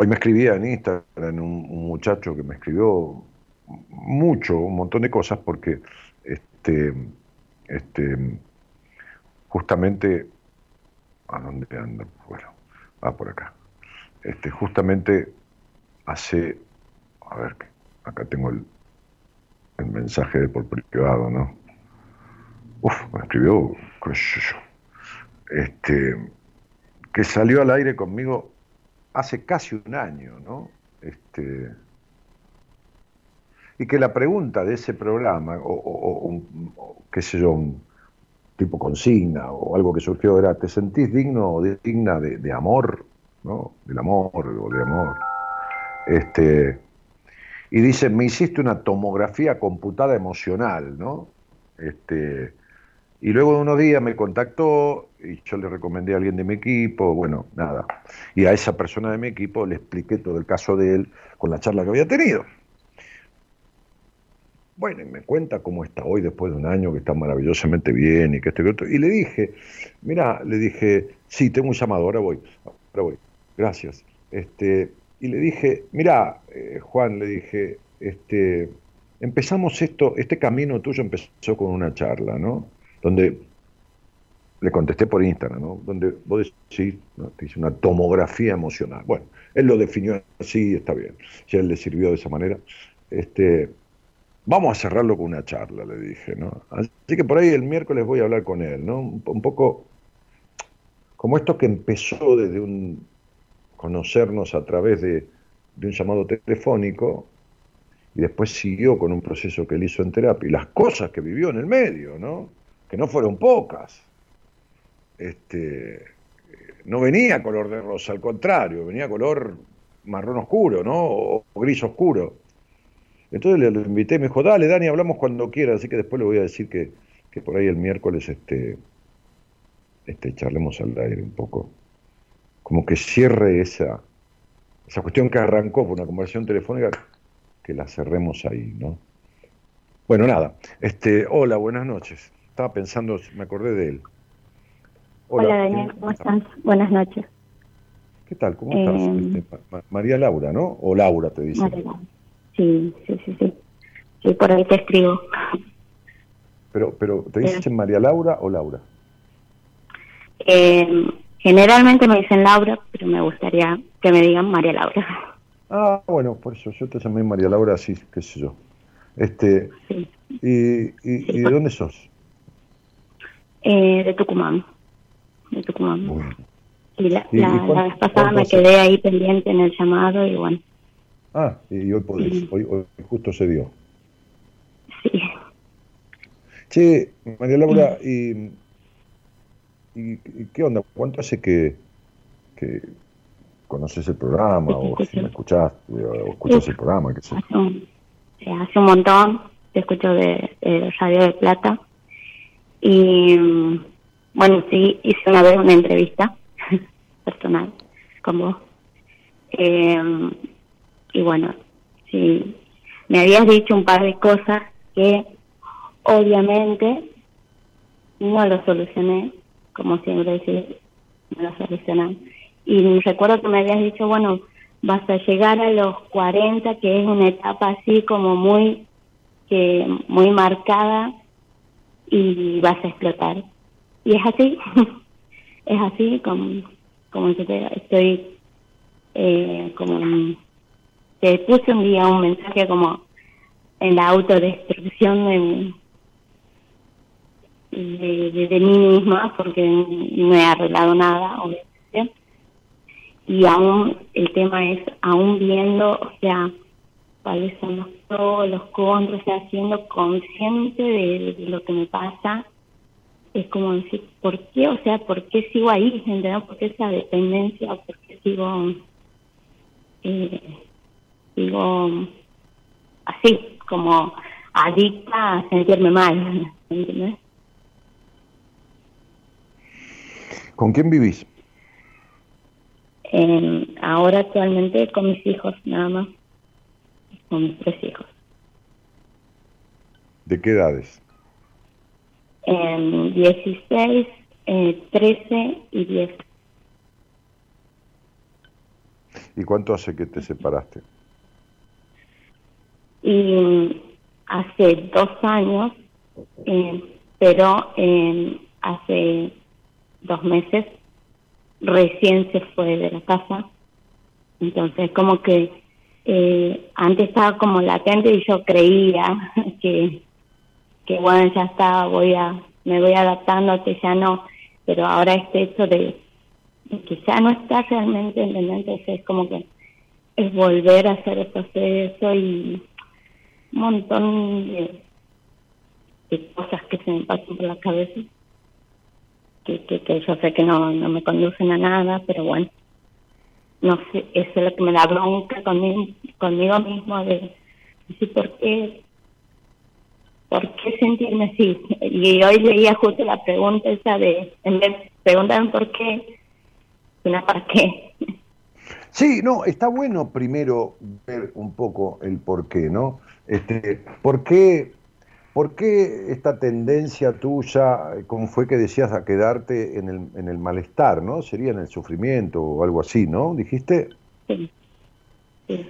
Hoy me escribía en Instagram un, muchacho que me escribió mucho, un montón de cosas, porque este, este, justamente, ¿a dónde anda? Bueno, va por acá. Este, justamente hace, a ver, acá tengo el, el mensaje de por privado, ¿no? Uf, me escribió, qué sé este, que salió al aire conmigo hace casi un año, ¿no? Este, y que la pregunta de ese programa, o, qué sé yo, un tipo consigna o algo que surgió era, ¿te sentís digno o digna de, amor? ¿no? Del amor o de amor. Este, y dice, me hiciste una tomografía computada emocional, ¿no? Este, Y luego de unos días me contactó y yo le recomendé a alguien de mi equipo, bueno, nada. Y a esa persona de mi equipo le expliqué todo el caso de él con la charla que había tenido. Bueno, y me cuenta cómo está hoy después de un año, que está maravillosamente bien y que esto y otro. Y le dije, mira, le dije, sí, tengo un llamado, ahora voy, ahora voy, gracias. Este, y le dije, mira, eh, Juan, le dije, este, empezamos esto, este camino tuyo empezó con una charla, ¿no? Donde le contesté por Instagram, ¿no? Donde vos decís, ¿no? te hice una tomografía emocional. Bueno, él lo definió así, está bien. Si a él le sirvió de esa manera, este, vamos a cerrarlo con una charla, le dije, ¿no? Así que por ahí el miércoles voy a hablar con él, ¿no? Un poco como esto que empezó desde un conocernos a través de, de un llamado telefónico y después siguió con un proceso que él hizo en terapia y las cosas que vivió en el medio, ¿no? Que no fueron pocas. Este, no venía color de rosa, al contrario, venía color marrón oscuro, ¿no? O, gris oscuro. Entonces le, lo invité, me dijo, dale, Dani, hablamos cuando quieras, así que después le voy a decir que, que por ahí el miércoles este, este, charlemos al aire un poco. Como que cierre esa, esa cuestión que arrancó por una conversación telefónica que la cerremos ahí, ¿no? Bueno, nada. Este, hola, buenas noches. Estaba pensando, me acordé de él. Hola, Daniel, ¿cómo estás? Buenas noches. ¿Qué tal? ¿Cómo estás? Eh, Este, María Laura, ¿no? O Laura te dice. María. Sí, sí, sí, sí. Sí, por ahí te escribo. Pero, pero ¿te dicen María Laura o Laura? Eh, generalmente me dicen Laura, pero me gustaría que me digan María Laura. Ah, bueno, por eso yo te llamé María Laura, así, qué sé yo. Este, Sí. ¿Y, y, y de dónde sos? Eh, de Tucumán. De Tucumán. Bueno. Y la, ¿Y- y la, vez pasada me quedé ahí pendiente en el llamado y bueno, Ah, y hoy podés, hoy, hoy justo se dio. sí. Che, María Laura, ¿y, y, y qué onda? ¿Cuánto hace que, que conoces el programa o si me escuchás o escuchas el programa? Yo? Hace un, eh, hace un montón, te escucho de, de Radio de Plata. Y mm, bueno, sí, hice una vez una entrevista personal con vos. Eh, y bueno, sí, me habías dicho un par de cosas que obviamente no lo solucioné, como siempre decís, no lo solucionan. Y recuerdo que me habías dicho, bueno, vas a llegar a los 40, que es una etapa así como muy, que muy marcada y vas a explotar. Y es así, es así como, como estoy, eh, como, te puse un día un mensaje como en la autodestrucción de, de, de, de mí misma, porque no he arreglado nada, obviamente. Y aún, el tema es, aún viendo, o sea, cuáles son los pros, los contras, o siendo consciente de lo que me pasa, es como decir, ¿por qué? O sea, ¿por qué sigo ahí? ¿Entendés? ¿Por qué esa dependencia? ¿Por qué sigo, eh, sigo así, como adicta a sentirme mal? ¿Entendés? ¿Con quién vivís? Eh, ahora actualmente con mis hijos, nada más. Con mis tres hijos. ¿De qué edades? En 16, eh, 13 y 10. ¿Y cuánto hace que te separaste? Y hace dos años, eh, pero eh, hace dos meses recién se fue de la casa. Entonces, como que eh, antes estaba como latente y yo creía que, que bueno, ya está, voy a, me voy adaptando, que ya no, pero ahora este hecho de, que ya no está realmente, ¿entendés? Entonces es como que es volver a hacer el proceso y un montón de, de cosas que se me pasan por la cabeza que, que, que yo sé que no, no me conducen a nada, pero bueno, no sé, eso es lo que me da bronca conmigo, conmigo mismo de decir por qué, ¿por qué sentirme así? Y hoy leía justo la pregunta esa de, en vez de preguntarme por qué, sino para qué. Sí, no, está bueno primero ver un poco el por qué, ¿no? Este, ¿por qué, ¿Por qué esta tendencia tuya, como fue que decías, a quedarte en el, en el malestar, ¿no? Sería en el sufrimiento o algo así, ¿no? ¿Dijiste? Sí.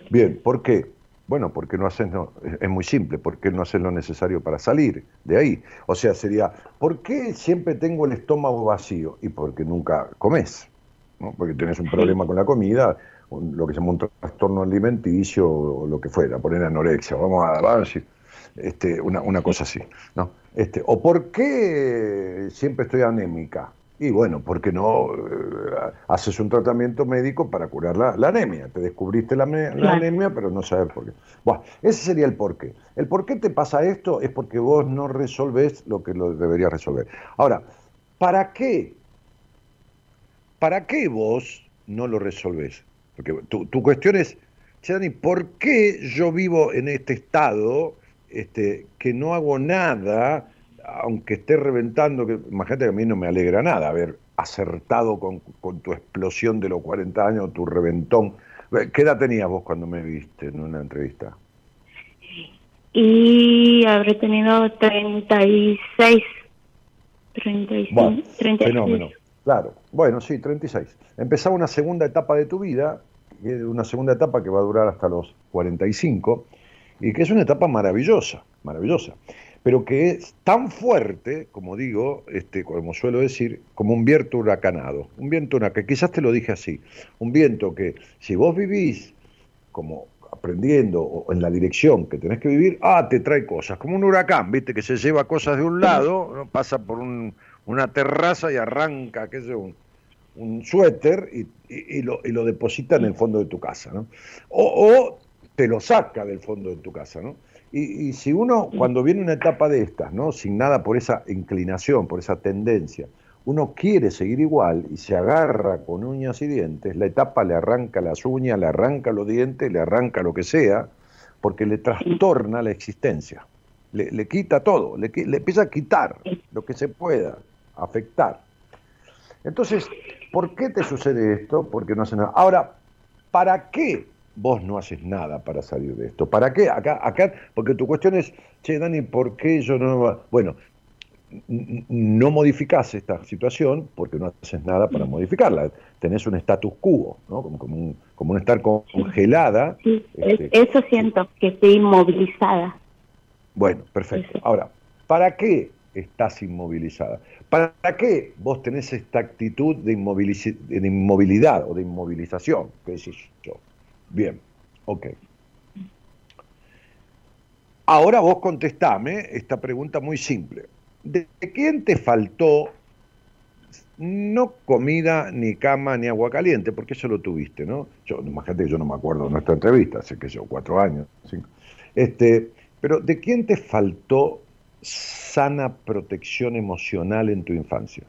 Bien, ¿por qué? Bueno, porque no haces, no, es muy simple, porque no haces lo necesario para salir de ahí. O sea, sería, ¿por qué siempre tengo el estómago vacío? Y porque nunca comes, ¿no? Porque tienes un problema con la comida, lo que se llama un trastorno alimenticio o lo que fuera, poner anorexia, vamos a, vamos a este, una, una cosa así, ¿no? Este, ¿O por qué siempre estoy anémica? Y bueno, porque no eh, haces un tratamiento médico para curar la, anemia? Te descubriste la, anemia, pero no sabes por qué. Bueno, ese sería el porqué. El por qué te pasa esto es porque vos no resolvés lo que lo deberías resolver. Ahora, ¿para qué? ¿Para qué vos no lo resolvés? Porque tu, tu cuestión es, Chani, ¿por qué yo vivo en este estado este, que no hago nada? Aunque esté reventando, que imagínate que a mí no me alegra nada haber acertado con, tu explosión de los 40 años, tu reventón. ¿Qué edad tenías vos cuando me viste en una entrevista? Y habré tenido 36. 36. Bueno, Fenómeno, claro. Bueno, sí, 36. Empezaba una segunda etapa de tu vida, una segunda etapa que va a durar hasta los 45, y que es una etapa maravillosa, maravillosa pero que es tan fuerte, como digo, este, como suelo decir, como un viento huracanado. Un viento huracanado, que quizás te lo dije así, un viento que si vos vivís como aprendiendo o en la dirección que tenés que vivir, ah, te trae cosas, como un huracán, viste, que se lleva cosas de un lado, pasa por una terraza y arranca, qué sé un, un suéter y, lo, y, lo, deposita en el fondo de tu casa, ¿no? O, o te lo saca del fondo de tu casa, ¿no? Y, si uno, cuando viene una etapa de estas, ¿no? sin nada por esa inclinación, por esa tendencia, uno quiere seguir igual y se agarra con uñas y dientes, la etapa le arranca las uñas, le arranca los dientes, le arranca lo que sea, porque le trastorna la existencia, le, quita todo, le, le empieza a quitar lo que se pueda afectar. Entonces, ¿por qué te sucede esto? Porque no hace nada. Ahora, ¿para qué vos no haces nada para salir de esto. ¿Para qué? Acá, acá, porque tu cuestión es, che, Dani, ¿por qué yo no... Bueno, no modificás esta situación porque no haces nada para modificarla. Tenés un status quo, ¿no? Como, como, un, como un estar congelada. Sí, este, eso siento, que estoy inmovilizada. Bueno, perfecto. Ahora, ¿para qué estás inmovilizada? ¿Para qué vos tenés esta actitud de, de inmovilidad o de inmovilización? ¿Qué decís yo? Bien, ok. Ahora vos contestame esta pregunta muy simple. ¿De quién te faltó no comida, ni cama, ni agua caliente? Porque eso lo tuviste, ¿no? Yo, imagínate que yo no me acuerdo de nuestra entrevista, hace que yo, cuatro años, cinco. Este, pero ¿de quién te faltó sana protección emocional en tu infancia?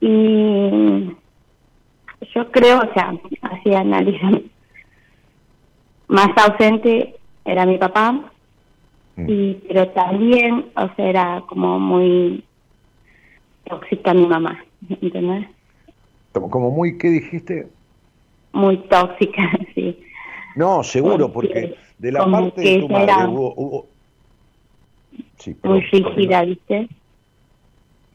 Y yo creo, o sea, así analizan, más ausente era mi papá, mm. y pero también, o sea, era como muy tóxica mi mamá, ¿entendés? Como muy, ¿qué dijiste? Muy tóxica, sí. No, seguro, porque de la parte de tu madre hubo... Sí, muy rígida, ¿viste?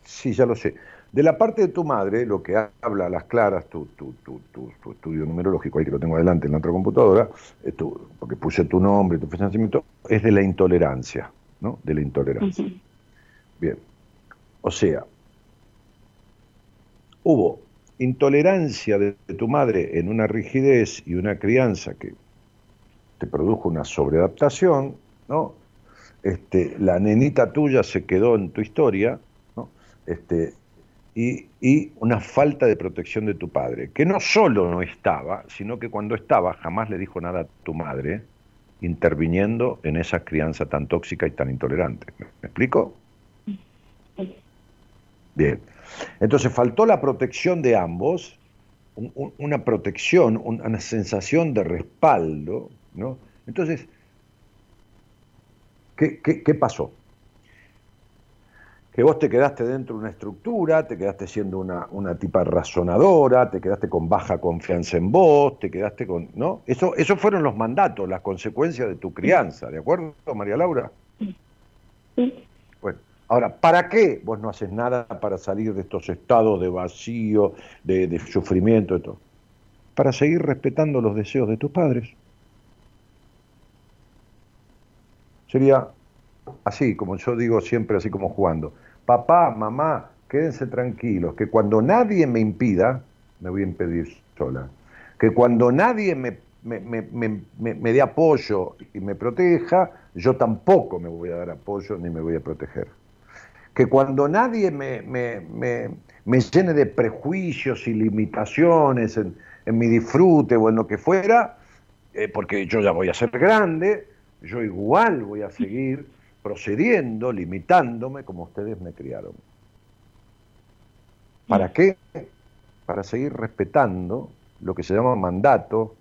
Sí, ya lo sé. De la parte de tu madre, lo que habla a las claras, tu, tu, tu, tu, estudio numerológico, ahí que lo tengo adelante en la otra computadora, eh, porque puse tu nombre, tu fecha es de la intolerancia, ¿no? De la intolerancia. Bien. O sea, hubo intolerancia de, tu madre en una rigidez y una crianza que te produjo una sobreadaptación, ¿no? Este, la nenita tuya se quedó en tu historia, ¿no? Este, y, una falta de protección de tu padre, que no solo no estaba, sino que cuando estaba jamás le dijo nada a tu madre, interviniendo en esa crianza tan tóxica y tan intolerante. ¿Me, explico? Bien. Entonces faltó la protección de ambos, una protección, una sensación de respaldo, ¿no? Entonces, ¿Qué, qué, pasó? Que vos te quedaste dentro de una estructura, te quedaste siendo una, una, tipa razonadora, te quedaste con baja confianza en vos, te quedaste con. ¿No? Eso, esos fueron los mandatos, las consecuencias de tu crianza, ¿de acuerdo, María Laura? Sí. Bueno, ahora, ¿para qué vos no haces nada para salir de estos estados de vacío, de, de sufrimiento, de todo? Para seguir respetando los deseos de tus padres. sería así, como yo digo siempre, así como jugando. Papá, mamá, quédense tranquilos, que cuando nadie me impida, me voy a impedir sola. Que cuando nadie me, me, dé apoyo y me proteja, yo tampoco me voy a dar apoyo ni me voy a proteger. Que cuando nadie me, llene de prejuicios y limitaciones en, mi disfrute o en lo que fuera, eh, porque yo ya voy a ser grande, yo igual voy a seguir procediendo, limitándome como ustedes me criaron. ¿Para qué? Para seguir respetando lo que se llama mandato,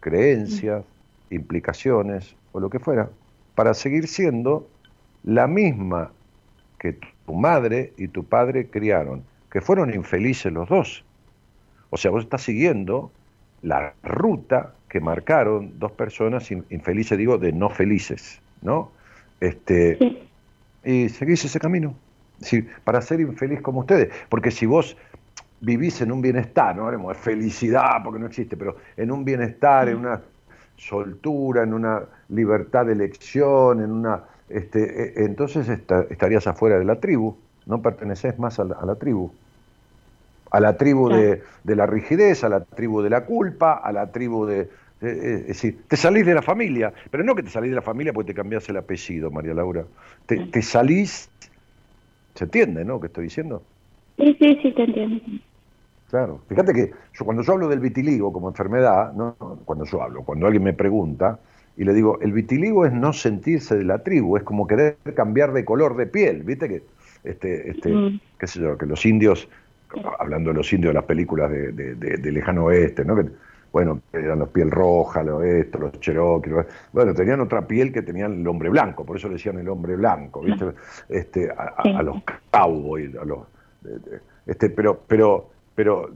creencias, implicaciones o lo que fuera, para seguir siendo la misma que tu madre y tu padre criaron, que fueron infelices los dos. O sea, vos estás siguiendo la ruta que marcaron dos personas infelices, digo, de no felices, ¿no? Este, Y seguís ese camino, para ser infeliz como ustedes, porque si vos vivís en un bienestar, no hablemos de felicidad, porque no existe, pero en un bienestar, en una soltura, en una libertad de elección, en una... Este, e, entonces estarías afuera de la tribu, no perteneces más a la tribu. A la tribu de, la rigidez, a la tribu de la culpa, a la tribu de, es decir, te salís de la familia, pero no que te salís de la familia porque te cambias el apellido, María Laura. Te, salís, ¿se entiende, no? ¿Qué estoy diciendo? Sí, sí, sí, te entiendo. Claro, fíjate que yo cuando yo hablo del vitiligo como enfermedad, no, cuando yo hablo, cuando alguien me pregunta y le digo, el vitiligo es no sentirse de la tribu, es como querer cambiar de color de piel, ¿viste que este, este, mm. qué sé yo, que los indios hablando de los indios de las películas de, lejano oeste, ¿no? Que, bueno, eran los piel roja, los esto, los cherokee, bueno, tenían otra piel que tenían el hombre blanco, por eso le decían el hombre blanco, ¿viste? Este, a, los cowboys, a los, este, pero, pero, pero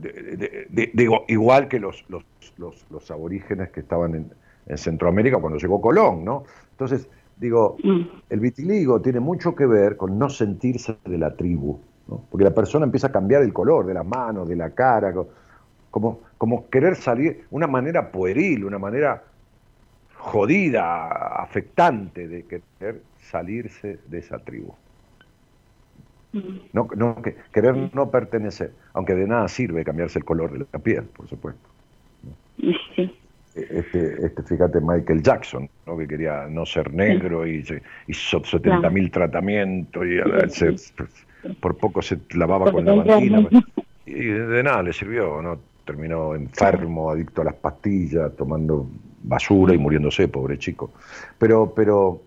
digo, igual que los, los, los, aborígenes que estaban en, en Centroamérica cuando llegó Colón, ¿no? Entonces, digo, mm. el vitiligo tiene mucho que ver con no sentirse de la tribu, porque la persona empieza a cambiar el color de las manos, de la cara, como, como querer salir, una manera pueril, una manera jodida, afectante de querer salirse de esa tribu. No, no, querer no pertenecer, aunque de nada sirve cambiarse el color de la piel, por supuesto. Este, este, fíjate, Michael Jackson, ¿no? que quería no ser negro y hizo 70.000 tratamientos y por poco se lavaba con la banquina. Y de nada le sirvió, ¿no? Terminó enfermo, adicto a las pastillas, tomando basura y muriéndose, pobre chico. Pero, pero,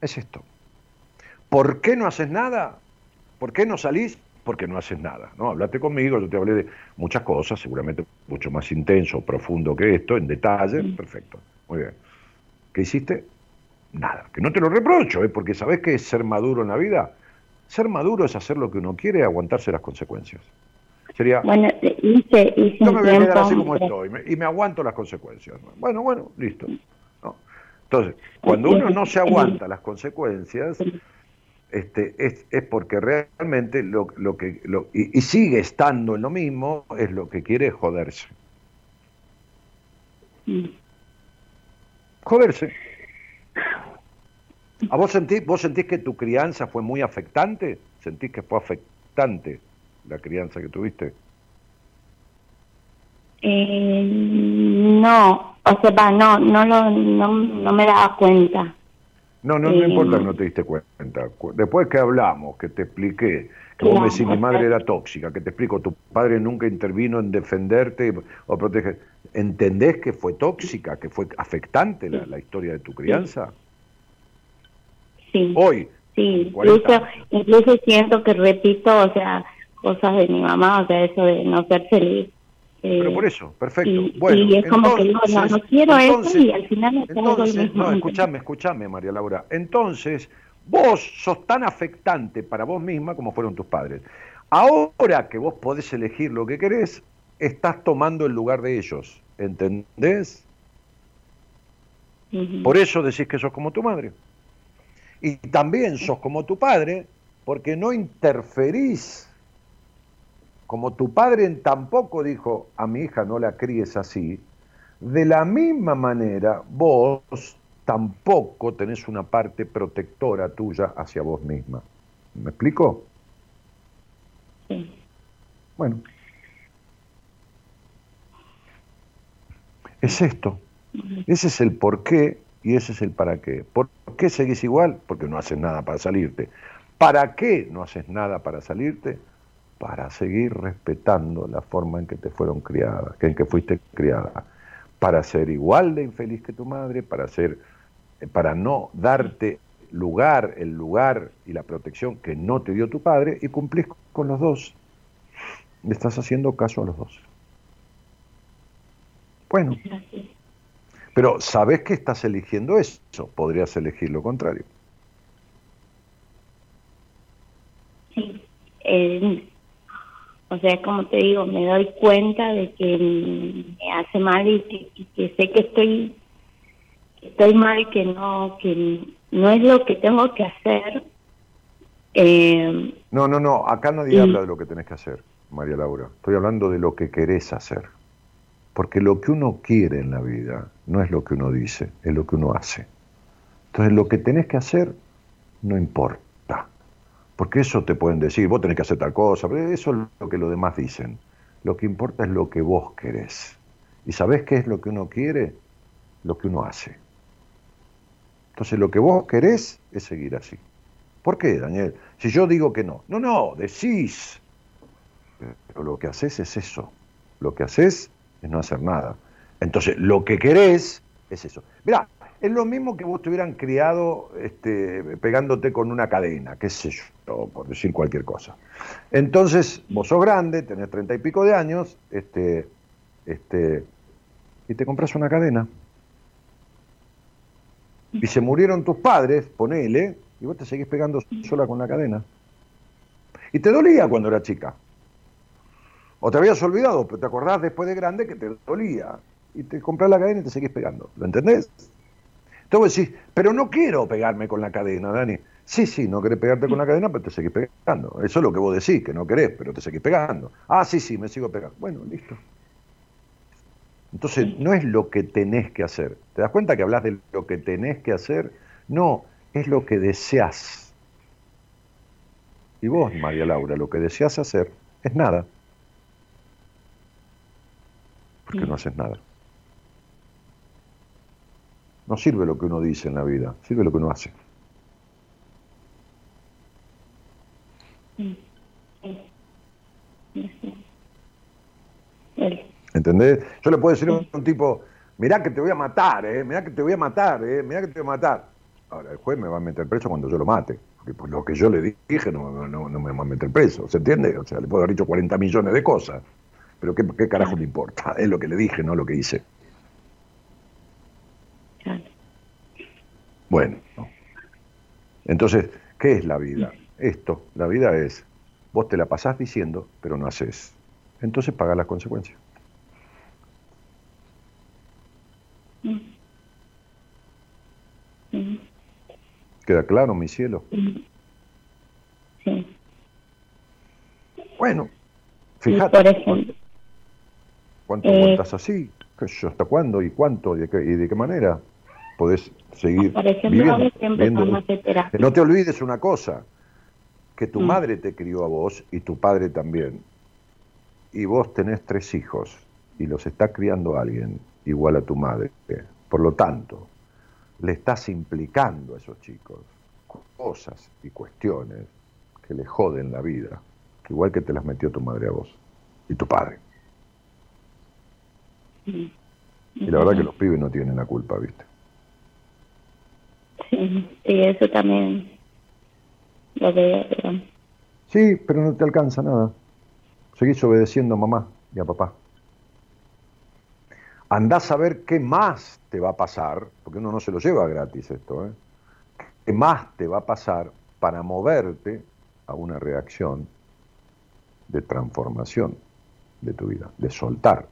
es esto. ¿Por qué no haces nada? ¿Por qué no salís? Porque no haces nada, ¿no? Hablate conmigo, yo te hablé de muchas cosas, seguramente mucho más intenso, profundo que esto, en detalle, perfecto, muy bien. ¿Qué hiciste? Nada, que no te lo reprocho, ¿eh? porque sabes que es ser maduro en la vida, ser maduro es hacer lo que uno quiere y aguantarse las consecuencias. Sería, bueno, hice, hice yo me voy a quedar así como estoy y me aguanto las consecuencias. Bueno, bueno, listo. Entonces, cuando uno no se aguanta las consecuencias, este, es, es porque realmente lo, lo que lo, y, sigue estando en lo mismo, es lo que quiere joderse. Joderse. ¿A vos sentís, vos sentís que tu crianza fue muy afectante? ¿Sentís que fue afectante la crianza que tuviste? Eh, no, o sea, no, no, lo, no, me daba cuenta. No, no, no importa que no te diste cuenta. Después que hablamos, que te expliqué, que vos me decís mi madre era tóxica, que te explico, tu padre nunca intervino en defenderte o proteger. ¿Entendés que fue tóxica, que fue afectante la, la historia de tu crianza? Sí. Hoy. Sí, incluso, incluso siento que repito, o sea, cosas de mi mamá, o sea, eso de no ser feliz. Pero por eso, perfecto. Y, bueno, y es como que no, no quiero eso y al final me entonces. No, escúchame, escúchame, María Laura. Entonces, vos sos tan afectante para vos misma como fueron tus padres. Ahora que vos podés elegir lo que querés, estás tomando el lugar de ellos. ¿Entendés? Por eso decís que sos como tu madre. Y también sos como tu padre porque no interferís. Como tu padre tampoco dijo, a mi hija no la críes así, de la misma manera vos tampoco tenés una parte protectora tuya hacia vos misma. ¿Me explico? Sí. Bueno. Es esto. Ese es el por qué y ese es el para qué. ¿Por qué seguís igual? Porque no haces nada para salirte. ¿Para qué no haces nada para salirte? Para seguir respetando la forma en que te fueron criadas, en que fuiste criada. Para ser igual de infeliz que tu madre, para ser, eh, para no darte lugar, el lugar y la protección que no te dio tu padre y cumplís con los dos. Le estás haciendo caso a los dos. Bueno, pero sabes que estás eligiendo eso, podrías elegir lo contrario. Sí. Eh, o sea, como te digo, me doy cuenta de que me hace mal y que, y que sé que estoy que estoy mal, que no que no es lo que tengo que hacer. Eh, No, no, no, acá nadie Mm. habla de lo que tenés que hacer, María Laura. Estoy hablando de lo que querés hacer. Porque lo que uno quiere en la vida no es lo que uno dice, es lo que uno hace. Entonces lo que tenés que hacer no importa. Porque eso te pueden decir, vos tenés que hacer tal cosa, pero eso es lo que los demás dicen. Lo que importa es lo que vos querés. ¿Y sabés qué es lo que uno quiere? Lo que uno hace. Entonces lo que vos querés es seguir así. ¿Por qué, Daniel? Si yo digo que no. No, no, decís. Pero lo que haces es eso. Lo que haces es no hacer nada. Entonces, lo que querés es eso. Mirá, es lo mismo que vos te hubieran criado este, pegándote con una cadena, qué sé yo, por decir cualquier cosa. Entonces, vos sos grande, tenés treinta y pico de años, este, este, y te compras una cadena. Y se murieron tus padres, ponele, y vos te seguís pegando sola con la cadena. Y te dolía cuando era chica. O te habías olvidado, pero te acordás después de grande que te dolía. Y te compras la cadena y te seguís pegando. ¿Lo entendés? Entonces vos decís, pero no quiero pegarme con la cadena, Dani. Sí, sí, no querés pegarte con la cadena, pero te seguís pegando. Eso es lo que vos decís, que no querés, pero te seguís pegando. Ah, sí, sí, me sigo pegando. Bueno, listo. Entonces, no es lo que tenés que hacer. ¿Te das cuenta que hablas de lo que tenés que hacer? No, es lo que deseas. Y vos, María Laura, lo que deseas hacer es nada. Porque no haces nada. No sirve lo que uno dice en la vida, sirve lo que uno hace. ¿Entendés? Yo le puedo decir a un, tipo, mirá que te voy a matar, eh, mirá que te voy a matar, eh, mirá que te voy a matar. Ahora, el juez me va a meter preso cuando yo lo mate. Porque por lo que yo le dije no, no, no, no me va a meter preso, ¿se entiende? O sea, le puedo haber dicho 40 millones de cosas. Pero ¿qué, qué carajo le importa? Es lo que le dije, no lo que hice. claro. Bueno, no. entonces, ¿qué es la vida? Esto, la vida es, vos te la pasás diciendo, pero no haces. Entonces paga las consecuencias. ¿Queda claro, mi cielo? Sí. Bueno, fíjate. por ejemplo, ¿Cuánto Eh, aguantas así? ¿Qué sé yo, ¿Hasta cuándo y cuánto y de qué, y de qué manera podés seguir por ejemplo, viviendo? viviendo? No te olvides una cosa, que tu Mm. madre te crió a vos y tu padre también. Y vos tenés tres hijos y los está criando alguien igual a tu madre. Por lo tanto, le estás implicando a esos chicos cosas y cuestiones que le joden la vida, igual que te las metió tu madre a vos y tu padre. Mm. Y la verdad que los pibes no tienen la culpa, ¿viste? Sí, eso también lo veo, pero Sí, pero no te alcanza nada. Seguís obedeciendo a mamá y a papá. andás a ver qué más te va a pasar, porque uno no se lo lleva gratis esto, ¿eh? qué más te va a pasar para moverte a una reacción de transformación de tu vida, de soltar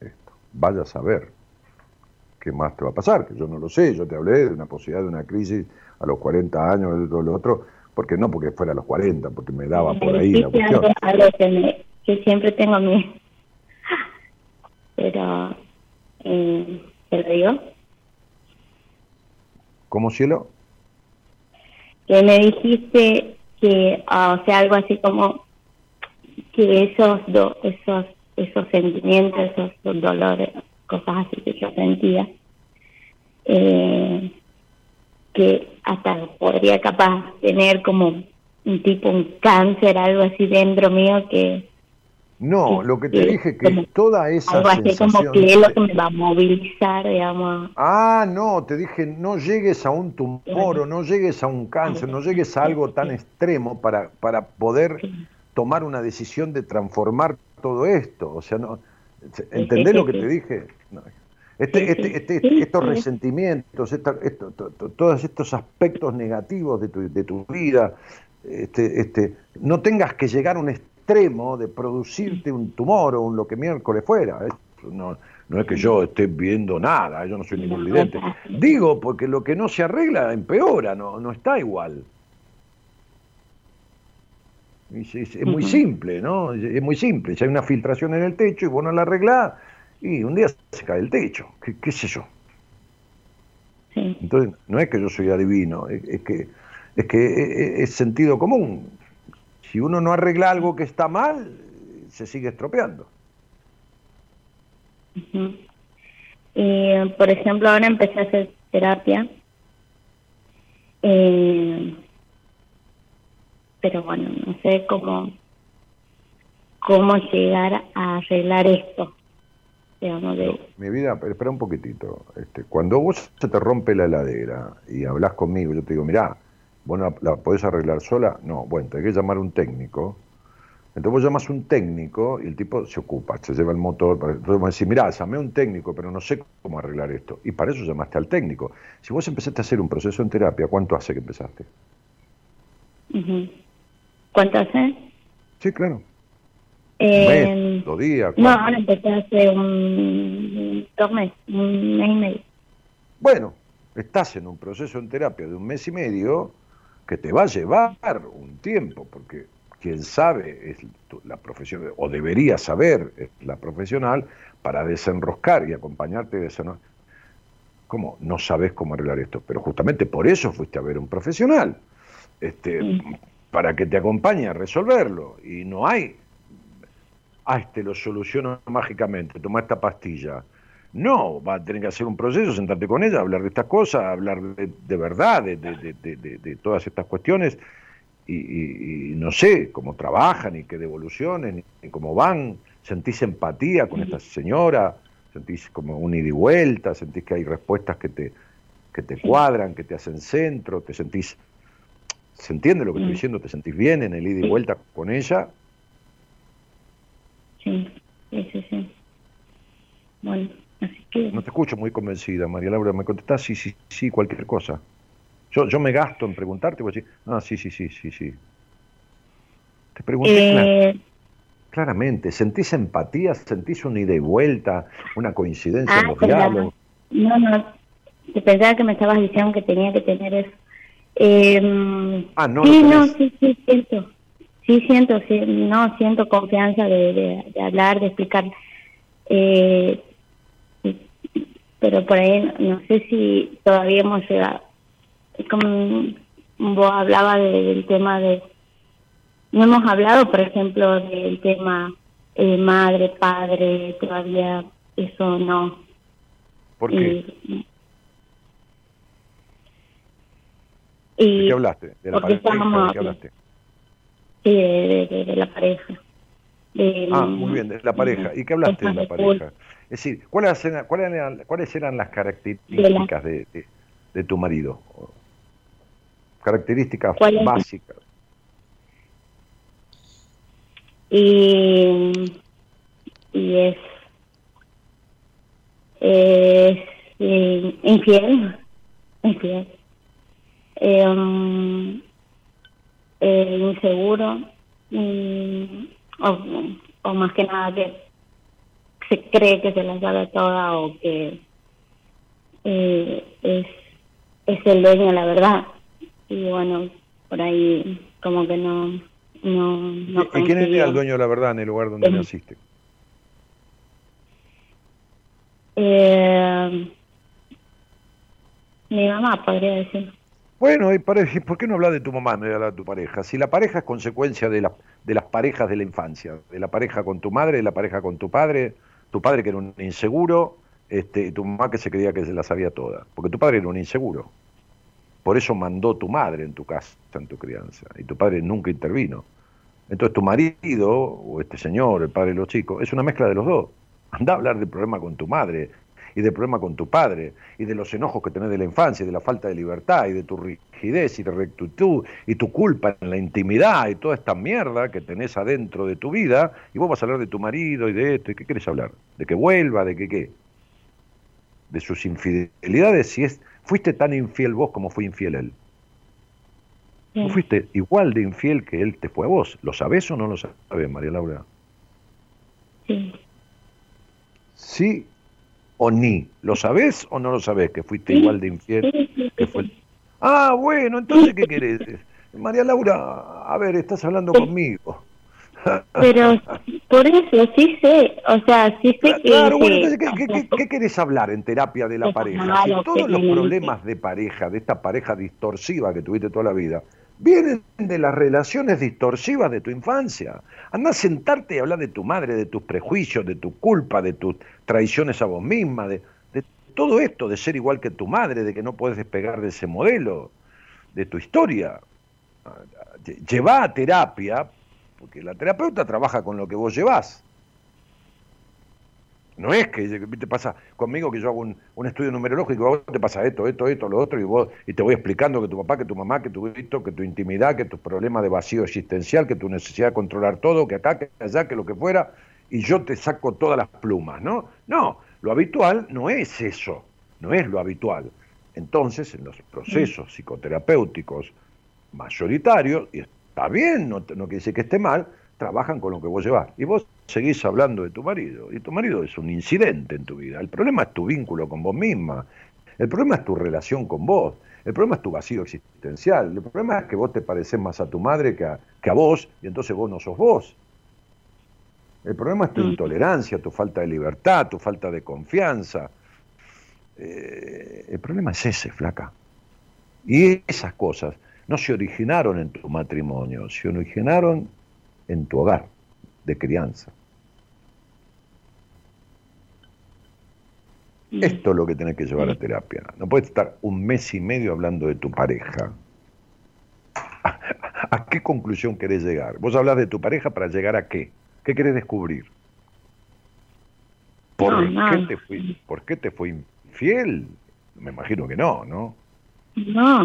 esto. Vaya a saber qué más te va a pasar, que yo no lo sé, yo te hablé de una posibilidad de una crisis a los 40 años, de todo lo otro, porque no porque fuera a los 40, porque me daba por ahí la cuestión. Algo, que, que, siempre tengo miedo. Pero, eh, ¿te lo digo? ¿Cómo cielo? Que me dijiste que, ah, o sea, algo así como que esos do, esos esos sentimientos, esos dolores, cosas así que yo sentía, eh, que hasta podría capaz tener como un tipo un cáncer, algo así dentro mío que... No, lo que te dije que toda esa algo así como que es lo que me va a movilizar, digamos. Ah, no, te dije no llegues a un tumor o no llegues a un cáncer, no llegues a algo tan extremo para, para poder tomar una decisión de transformar todo esto. O sea, no, ¿entendés lo que te dije? Este, este, este, estos resentimientos, todos estos aspectos negativos de tu, de tu vida, este, este, no tengas que llegar a un extremo de producirte un tumor o un lo que miércoles fuera. No, no es que yo esté viendo nada, yo no soy ningún vidente. Digo, porque lo que no se arregla empeora, no, no está igual. Es, muy simple, ¿no? Es muy simple. Si hay una filtración en el techo y vos no la arreglás, y un día se cae el techo, qué, qué sé yo. Entonces, no es que yo soy adivino, es, que es que es, sentido común. Si uno no arregla algo que está mal, se sigue estropeando. y, por ejemplo, ahora empecé a hacer terapia. Eh, pero bueno, no sé cómo, cómo llegar a arreglar esto. mi vida, espera un poquitito. Este, cuando vos se te rompe la heladera y hablas conmigo, yo te digo, mirá, vos la, la podés arreglar sola. No, bueno, tenés que llamar a un técnico. Entonces vos llamas a un técnico y el tipo se ocupa, se lleva el motor. Entonces vos decís, mirá, llamé a un técnico, pero no sé cómo arreglar esto. Y para eso llamaste al técnico. Si vos empezaste a hacer un proceso en terapia, ¿cuánto hace que empezaste? ¿Cuánto hace? Sí, claro. Eh, dos días. No, ahora empecé hace un dos meses, un mes y medio. Bueno, estás en un proceso en terapia de un mes y medio que te va a llevar un tiempo, porque quien sabe es la profesión, o debería saber es la profesional, para desenroscar y acompañarte de eso. ¿Cómo? No sabes cómo arreglar esto, pero justamente por eso fuiste a ver un profesional. Este, para que te acompañe a resolverlo. Y no hay, ah, este lo soluciono mágicamente, toma esta pastilla. No, va a tener que hacer un proceso, sentarte con ella, hablar de estas cosas, hablar de, verdad, de, de, todas estas cuestiones, y, no sé cómo trabajan y qué devoluciones, y cómo van, sentís empatía con esta señora, sentís como un ida y vuelta, sentís que hay respuestas que te, que te cuadran, que te hacen centro, te sentís ¿Se entiende lo que estoy mm. diciendo? ¿Te sentís bien en el ida y vuelta con ella? Sí, sí, sí, sí. Bueno, así que... No te escucho muy convencida, María Laura. ¿Me contestás? Sí, sí, sí, cualquier cosa. Yo, yo me gasto en preguntarte, vos decís, ah, sí, sí, sí, sí, sí. Te pregunté eh, claramente, ¿sentís empatía? ¿Sentís un ida y vuelta? ¿Una coincidencia en ah, los diálogos? No, no, pensaba que me estabas diciendo que tenía que tener eso. Eh, ah, no, sí, no, sí, sí, siento. Sí, siento, sí, no, siento confianza de, de, hablar, de explicar. Eh, pero por ahí no sé si todavía hemos llegado. Como vos hablaba del tema de. No hemos hablado, por ejemplo, del tema eh, madre, padre, todavía eso no. ¿Por qué? ¿De qué hablaste? ¿De la pareja? ¿De qué hablaste? Sí, de, de, la pareja. ah, muy bien, de la pareja. ¿Y qué hablaste de la pareja? Es decir, ¿cuáles eran, cuáles eran, cuáles eran las características de, de, tu marido? Características básicas. Y, y es eh, infiel, infiel, eh, eh, inseguro, mm, o, más que nada que se cree que se la sabe toda o que eh, es, es el dueño, la verdad. Y bueno, por ahí como que no... no, no ¿Y quién es el dueño de la verdad en el lugar donde naciste? Eh, mi mamá, podría decir. Bueno, y ¿por qué no hablar de tu mamá, no hablar de tu pareja? Si la pareja es consecuencia de, de las parejas de la infancia, de la pareja con tu madre, de la pareja con tu padre, tu padre que era un inseguro, este, tu mamá que se creía que se la sabía toda, porque tu padre era un inseguro. Por eso mandó tu madre en tu casa, en tu crianza, y tu padre nunca intervino. Entonces tu marido, o este señor, el padre de los chicos, es una mezcla de los dos. Anda a hablar del problema con tu madre, y del problema con tu padre, y de los enojos que tenés de la infancia, y de la falta de libertad, y de tu rigidez y de rectitud, y tu culpa en la intimidad, y toda esta mierda que tenés adentro de tu vida, y vos vas a hablar de tu marido y de esto, ¿y qué querés hablar? ¿De que vuelva? ¿De que qué? De sus infidelidades, si es, fuiste tan infiel vos como fue infiel él. ¿No fuiste igual de infiel que él te fue a vos? ¿Lo sabés o no lo sabés, María Laura? Sí. Sí o ni. ¿Lo sabés o no lo sabés que fuiste igual de infiel que fue? Ah, bueno, entonces ¿qué querés? María Laura, a ver, estás hablando conmigo. Pero por eso sí sé, o sea, sí sé que... Claro, bueno, entonces, ¿qué, qué, querés hablar en terapia de la pareja? Si todos los problemas de pareja, de esta pareja distorsiva que tuviste toda la vida, vienen de las relaciones distorsivas de tu infancia. Anda a sentarte y hablar de tu madre, de tus prejuicios, de tu culpa, de tus traiciones a vos misma, de, todo esto, de ser igual que tu madre, de que no puedes despegar de ese modelo, de tu historia. Lleva a terapia, porque la terapeuta trabaja con lo que vos llevás. No es que te pasa conmigo que yo hago un, estudio numerológico vos te pasa esto, esto, esto, lo otro, y vos y te voy explicando que tu papá, que tu mamá, que tu esto, que tu intimidad, que tu problema de vacío existencial, que tu necesidad de controlar todo, que acá, que allá, que lo que fuera, y yo te saco todas las plumas, ¿no? No, lo habitual no es eso, no es lo habitual. Entonces, en los procesos psicoterapéuticos mayoritarios, y está bien, no, no quiere decir que esté mal, trabajan con lo que vos llevas. Y vos seguís hablando de tu marido. Y tu marido es un incidente en tu vida. El problema es tu vínculo con vos misma. El problema es tu relación con vos. El problema es tu vacío existencial. El problema es que vos te pareces más a tu madre que a, que a vos y entonces vos no sos vos. El problema es tu mm. intolerancia, tu falta de libertad, tu falta de confianza. Eh, el problema es ese, flaca. Y esas cosas no se originaron en tu matrimonio, se originaron en tu hogar de crianza. Mm. Esto es lo que tenés que llevar a terapia. No puedes estar un mes y medio hablando de tu pareja. ¿A, qué conclusión querés llegar? Vos hablas de tu pareja para llegar a qué? ¿Qué querés descubrir? ¿Por, qué, te fui, ¿Por qué te fue infiel? Me imagino que no, ¿no? No.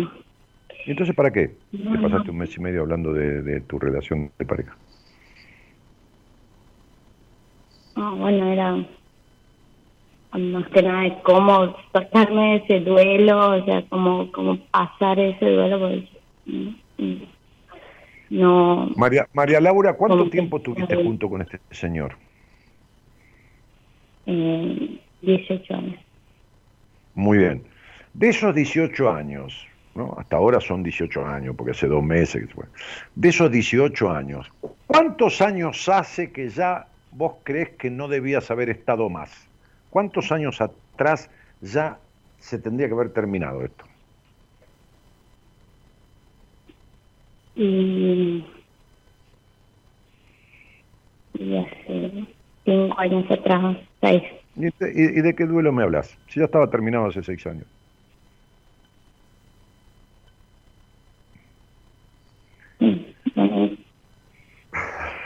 ¿Y entonces para qué? te pasaste un mes y medio hablando de tu relación de pareja. Ah, bueno, era más que nada de cómo sacarme de ese duelo, o sea, cómo, cómo pasar ese duelo, pues no... María, María Laura, ¿cuánto tiempo tuviste junto con este señor? Eh, 18 años. Muy bien. De esos 18 años, ¿no? hasta ahora son 18 años, porque hace dos meses, de esos 18 años, ¿cuántos años hace que ya vos crees que no debías haber estado más? ¿Cuántos años atrás ya se tendría que haber terminado esto? Y, hace cinco años atrás, seis. ¿Y de, qué duelo me hablas? Si ya estaba terminado hace seis años.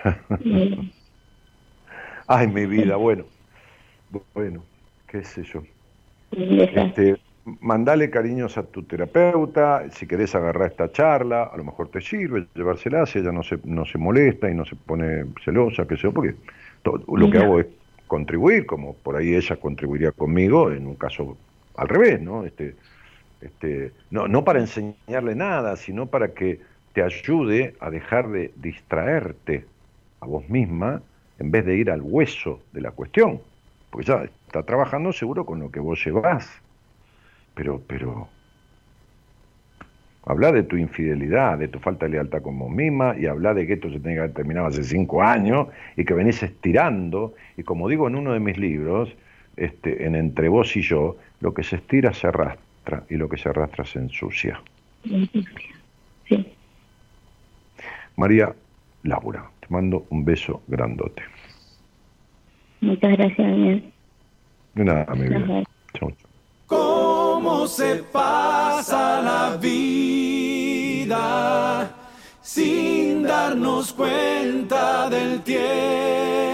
Ay, mi vida, bueno. Bueno, qué sé yo. Este, mandale cariños a tu terapeuta, si querés agarrar esta charla, a lo mejor te sirve llevársela, si ella no se, no se molesta y no se pone celosa, qué sé yo, porque todo, lo que hago es contribuir, como por ahí ella contribuiría conmigo, en un caso al revés, ¿no? Este, este, no, no para enseñarle nada, sino para que te ayude a dejar de distraerte a vos misma en vez de ir al hueso de la cuestión. Porque ya está trabajando seguro con lo que vos llevas. Pero, pero, habla de tu infidelidad, de tu falta de lealtad con vos misma y habla de que esto se tenga que haber terminado hace cinco años y que venís estirando. Y como digo en uno de mis libros, este, en Entre vos y yo, lo que se estira se arrastra y lo que se arrastra se ensucia. Sí. María Laura, mando un beso grandote. Muchas gracias, bien. De nada, mi vida. Chau, chau. ¿Cómo se pasa la vida sin darnos cuenta del tiempo?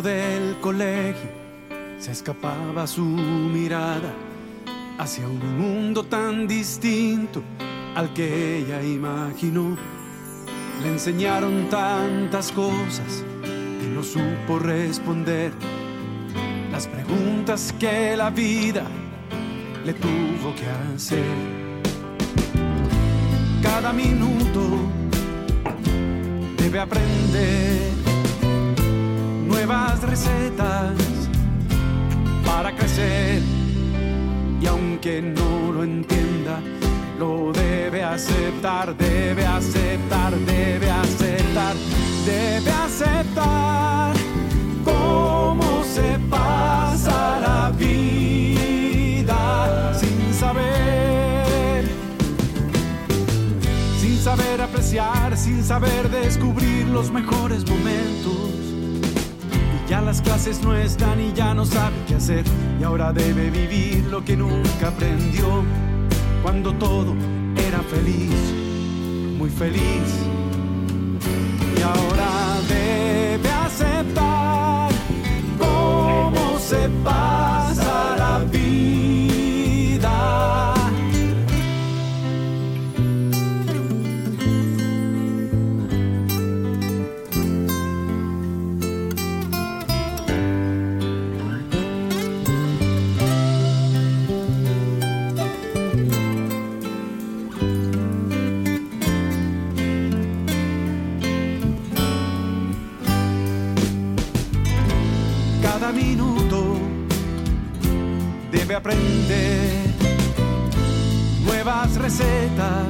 Del colegio se escapaba su mirada hacia un mundo tan distinto al que ella imaginó. Le enseñaron tantas cosas que no supo responder las preguntas que la vida le tuvo que hacer. Cada minuto debe aprender nuevas recetas para crecer y aunque no lo entienda, lo debe aceptar, debe aceptar, debe aceptar, debe aceptar cómo se pasa la vida sin saber, sin saber apreciar, sin saber descubrir los mejores momentos. Ya las clases no están y ya no sabe qué hacer. Y ahora debe vivir lo que nunca aprendió. Cuando todo era feliz, muy feliz. Y ahora debe aceptar cómo se pasa debe aprender nuevas recetas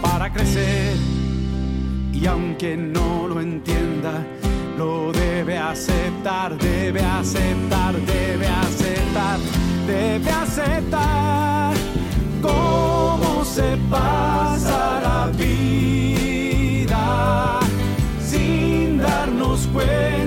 para crecer. Y aunque no lo entienda, lo debe aceptar, debe aceptar, debe aceptar, debe aceptar cómo se pasa la vida sin darnos cuenta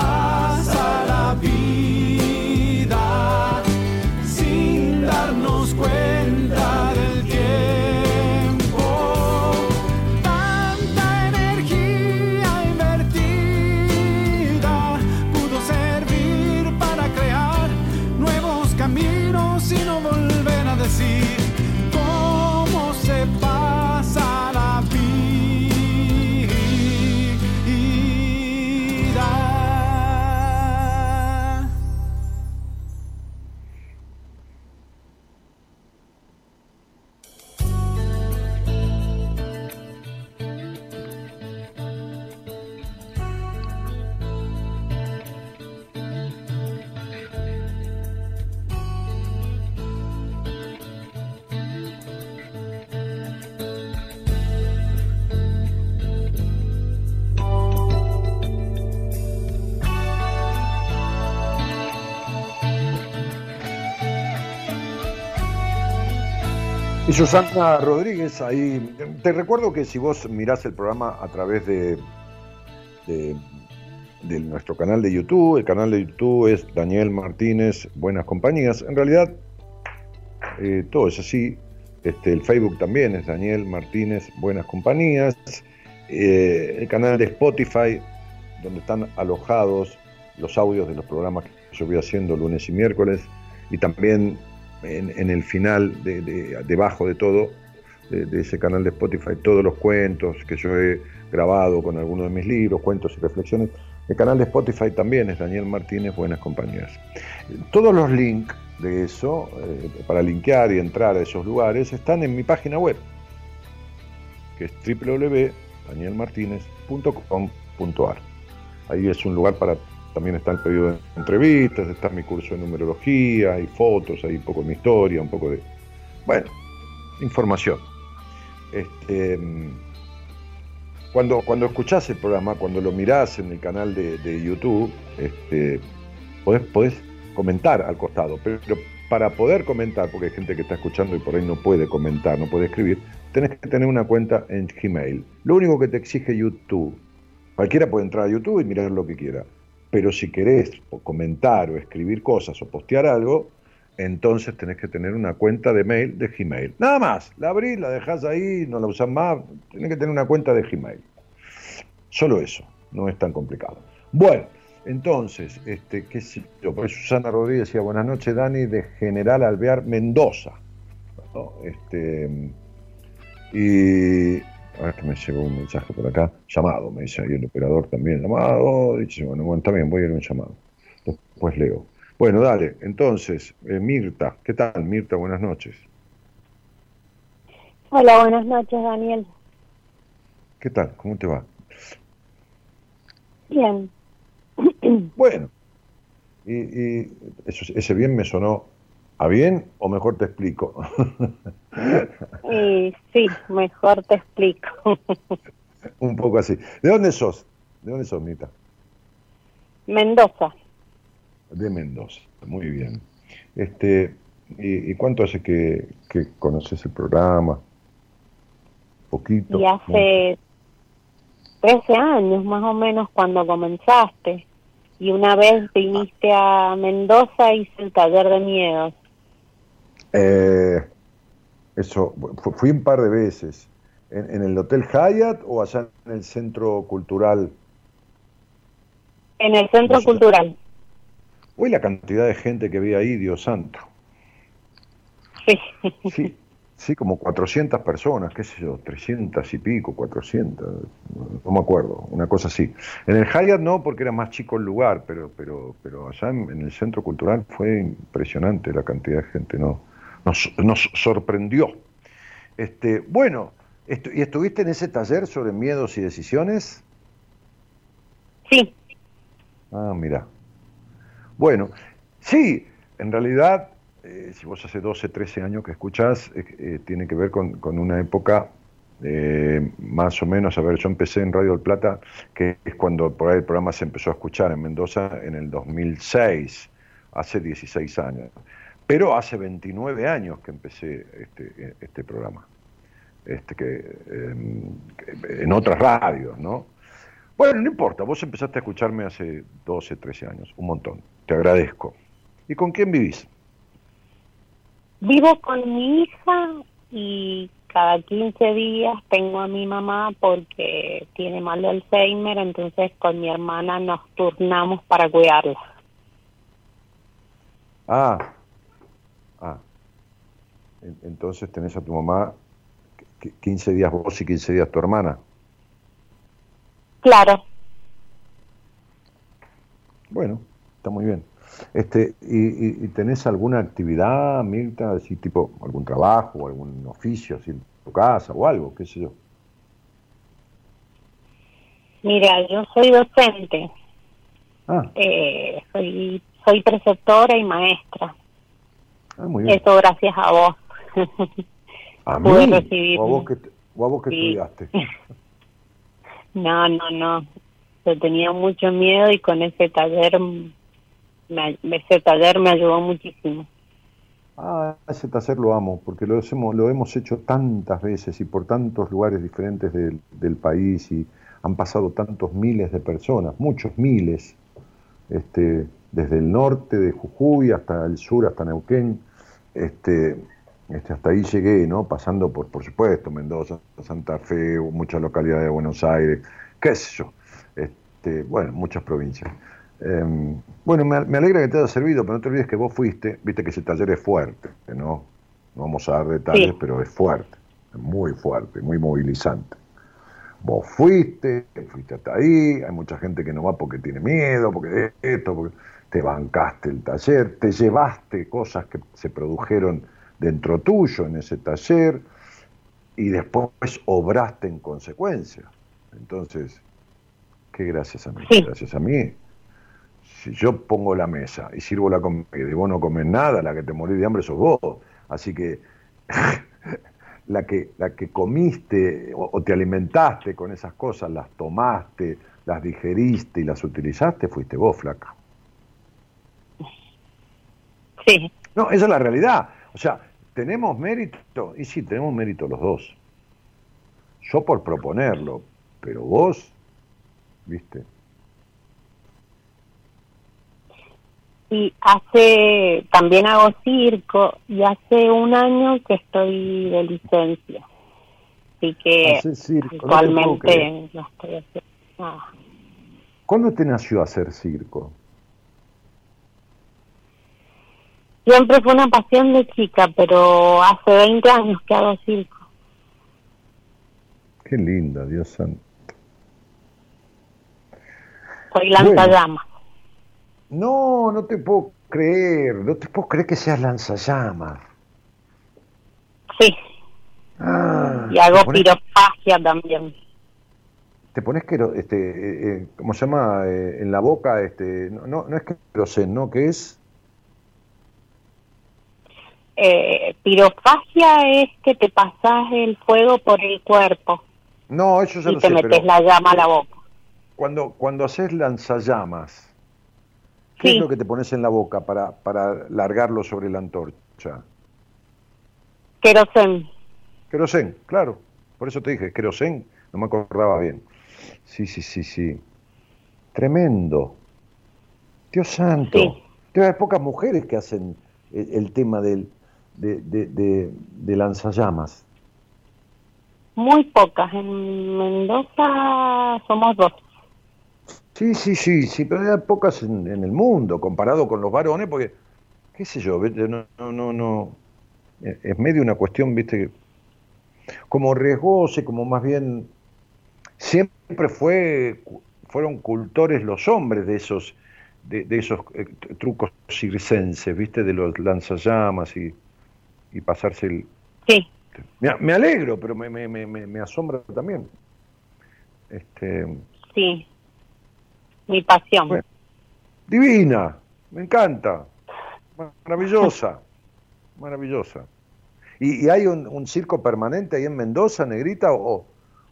se Y Susana Rodríguez, ahí, te recuerdo que si vos mirás el programa a través de, de, nuestro canal de YouTube, el canal de YouTube es Daniel Martínez Buenas Compañías, en realidad eh, todo es así, este, el Facebook también es Daniel Martínez Buenas Compañías, eh, el canal de Spotify, donde están alojados los audios de los programas que yo voy haciendo lunes y miércoles, y también en, el final, de, debajo de todo, de, ese canal de Spotify, todos los cuentos que yo he grabado con algunos de mis libros, cuentos y reflexiones. El canal de Spotify también es Daniel Martínez Buenas Compañías. Todos los links de eso, eh, para linkear y entrar a esos lugares, están en mi página web, que es www.danielmartinez.com.ar. Ahí es un lugar para también está el periodo de entrevistas, está mi curso de numerología, hay fotos, hay un poco de mi historia, un poco de, bueno, información. Este, cuando, cuando escuchás el programa, cuando lo mirás en el canal de, YouTube, este, podés, comentar al costado, pero, para poder comentar, porque hay gente que está escuchando y por ahí no puede comentar, no puede escribir, tenés que tener una cuenta en Gmail. Lo único que te exige YouTube, cualquiera puede entrar a YouTube y mirar lo que quiera pero si querés comentar o escribir cosas o postear algo, entonces tenés que tener una cuenta de mail de Gmail. Nada más, la abrís, la dejás ahí, no la usás más, tenés que tener una cuenta de Gmail. Solo eso, no es tan complicado. Bueno, entonces, este, qué sé yo, pues Susana Rodríguez decía, buenas noches Dani, de General Alvear Mendoza. Este, y a ver que me llegó un mensaje por acá, llamado, me dice ahí el operador también, llamado, dice, bueno, bueno, también voy a ir a un llamado. Después leo. Bueno, dale, entonces, eh, Mirta, ¿qué tal? Mirta, buenas noches. Hola, buenas noches, Daniel. ¿Qué tal? ¿Cómo te va? Bien. Bueno, y, y eso, ese bien me sonó ¿A bien o mejor te explico? sí, mejor te explico. Un poco así. ¿De dónde sos? ¿De dónde sos, Mita? Mendoza. De Mendoza, muy bien. Este, ¿Y, cuánto hace que, conoces el programa? ¿Poquito? Y hace 13 años más o menos cuando comenzaste. Y una vez viniste a Mendoza y hice el taller de miedos. Eh, eso, fui un par de veces. ¿En, el Hotel Hyatt o allá en el Centro Cultural? En el Centro Cultural. Uy, la cantidad de gente que vi ahí, Dios santo. Sí. Sí, sí, como 400 personas, qué sé yo, 300 y pico, 400, no me acuerdo, una cosa así. En el Hyatt no, porque era más chico el lugar, pero, pero, pero allá en, en el Centro Cultural fue impresionante la cantidad de gente, ¿no? Nos, sorprendió. Este, bueno, ¿y estuviste en ese taller sobre miedos y decisiones? Sí. Ah, mira. Bueno, sí, en realidad, eh, si vos hace 12, 13 años que escuchás, eh, eh, tiene que ver con, una época más o menos, a ver, yo empecé en Radio del Plata, que es cuando por ahí el programa se empezó a escuchar en Mendoza en el 2006, hace 16 años. Pero hace 29 años que empecé este, este programa, este que, en otras radios, ¿no? Bueno, no importa, vos empezaste a escucharme hace 12, 13 años, un montón, te agradezco. ¿Y con quién vivís? Vivo con mi hija y cada 15 días tengo a mi mamá porque tiene mal de Alzheimer, entonces con mi hermana nos turnamos para cuidarla. Ah, entonces tenés a tu mamá 15 días vos y 15 días tu hermana. Claro. Bueno, está muy bien. Este, y, tenés alguna actividad, Mirta, así tipo algún trabajo, algún oficio, así en tu casa o algo, qué sé yo? Mira, yo soy docente. Ah. Eh, soy, soy preceptora y maestra. Ah, Eso gracias a vos. ¿A mí? ¿O a vos que, estudiaste? no, no, no. Yo tenía mucho miedo y con ese taller, me, ese taller me ayudó muchísimo. Ah, ese taller lo amo, porque lo hemos, lo hemos hecho tantas veces y por tantos lugares diferentes del, del país y han pasado tantos miles de personas, muchos miles, este, desde el norte de Jujuy hasta el sur, hasta Neuquén, este, este, hasta ahí llegué, ¿no? Pasando por, por supuesto, Mendoza, Santa Fe, muchas localidades de Buenos Aires, qué sé yo, este, bueno, muchas provincias. Em, bueno, me, alegra que te haya servido, pero no te olvides que vos fuiste, viste que ese taller es fuerte, ¿no? No vamos a dar detalles, pero es fuerte, muy fuerte, muy movilizante. Vos fuiste, fuiste hasta ahí, hay mucha gente que no va porque tiene miedo, porque esto, porque te bancaste el taller, te llevaste cosas que se produjeron dentro tuyo en ese taller y después obraste en consecuencia. Entonces, ¿qué gracias a mí? Gracias a mí. Si yo pongo la mesa y sirvo la comida y vos no comes nada, la que te morís de hambre sos vos. Así que la que, la que comiste o, te alimentaste con esas cosas, las tomaste, las digeriste y las utilizaste, fuiste vos, flaca. Sí. No, esa es la realidad. O sea, ¿tenemos mérito? Y sí, tenemos mérito los dos. Yo por proponerlo, pero vos, viste, y hace también hago circo y hace un año que estoy de licencia así que actualmente no, estoy haciendo nada. ¿Cuándo te nació hacer circo? Siempre fue una pasión de chica, pero hace 20 años que hago circo. Qué linda, Dios santo. Soy lanzallamas. No, no te puedo creer, no te puedo creer que seas lanzallamas. Sí. Ah, y hago pirofagia también. Te pones que este, eh, eh, ¿cómo se llama? Eh, en la boca, este, no, no es querosén, ¿no? ¿Qué es? Eh, pirofagia es que te pasas el fuego por el cuerpo. No, eso ya y te metes la llama a la boca. Cuando, cuando haces lanzallamas, ¿Qué es lo que te pones en la boca para, para largarlo sobre la antorcha? Querosén. Querosén, claro. Por eso te dije, querosén, no me acordaba bien. Sí, sí, sí, sí. Tremendo. Dios santo. Sí. Hay pocas mujeres que hacen el, tema del, de, de, de, lanzallamas. Muy pocas. En Mendoza somos dos. Sí, sí, sí, sí, pero hay pocas en, el mundo comparado con los varones, porque, qué sé yo, no, no, no, es medio una cuestión, viste, como riesgosa como más bien, siempre fue, fueron cultores los hombres de esos, de, esos eh, trucos circenses, viste, de los lanzallamas y, y pasarse el... Sí. Me, me alegro, pero me, me, me, me asombra también. Este, sí mi pasión. divina, me encanta, maravillosa, maravillosa. ¿Y, hay un, circo permanente ahí en Mendoza, Negrita, o,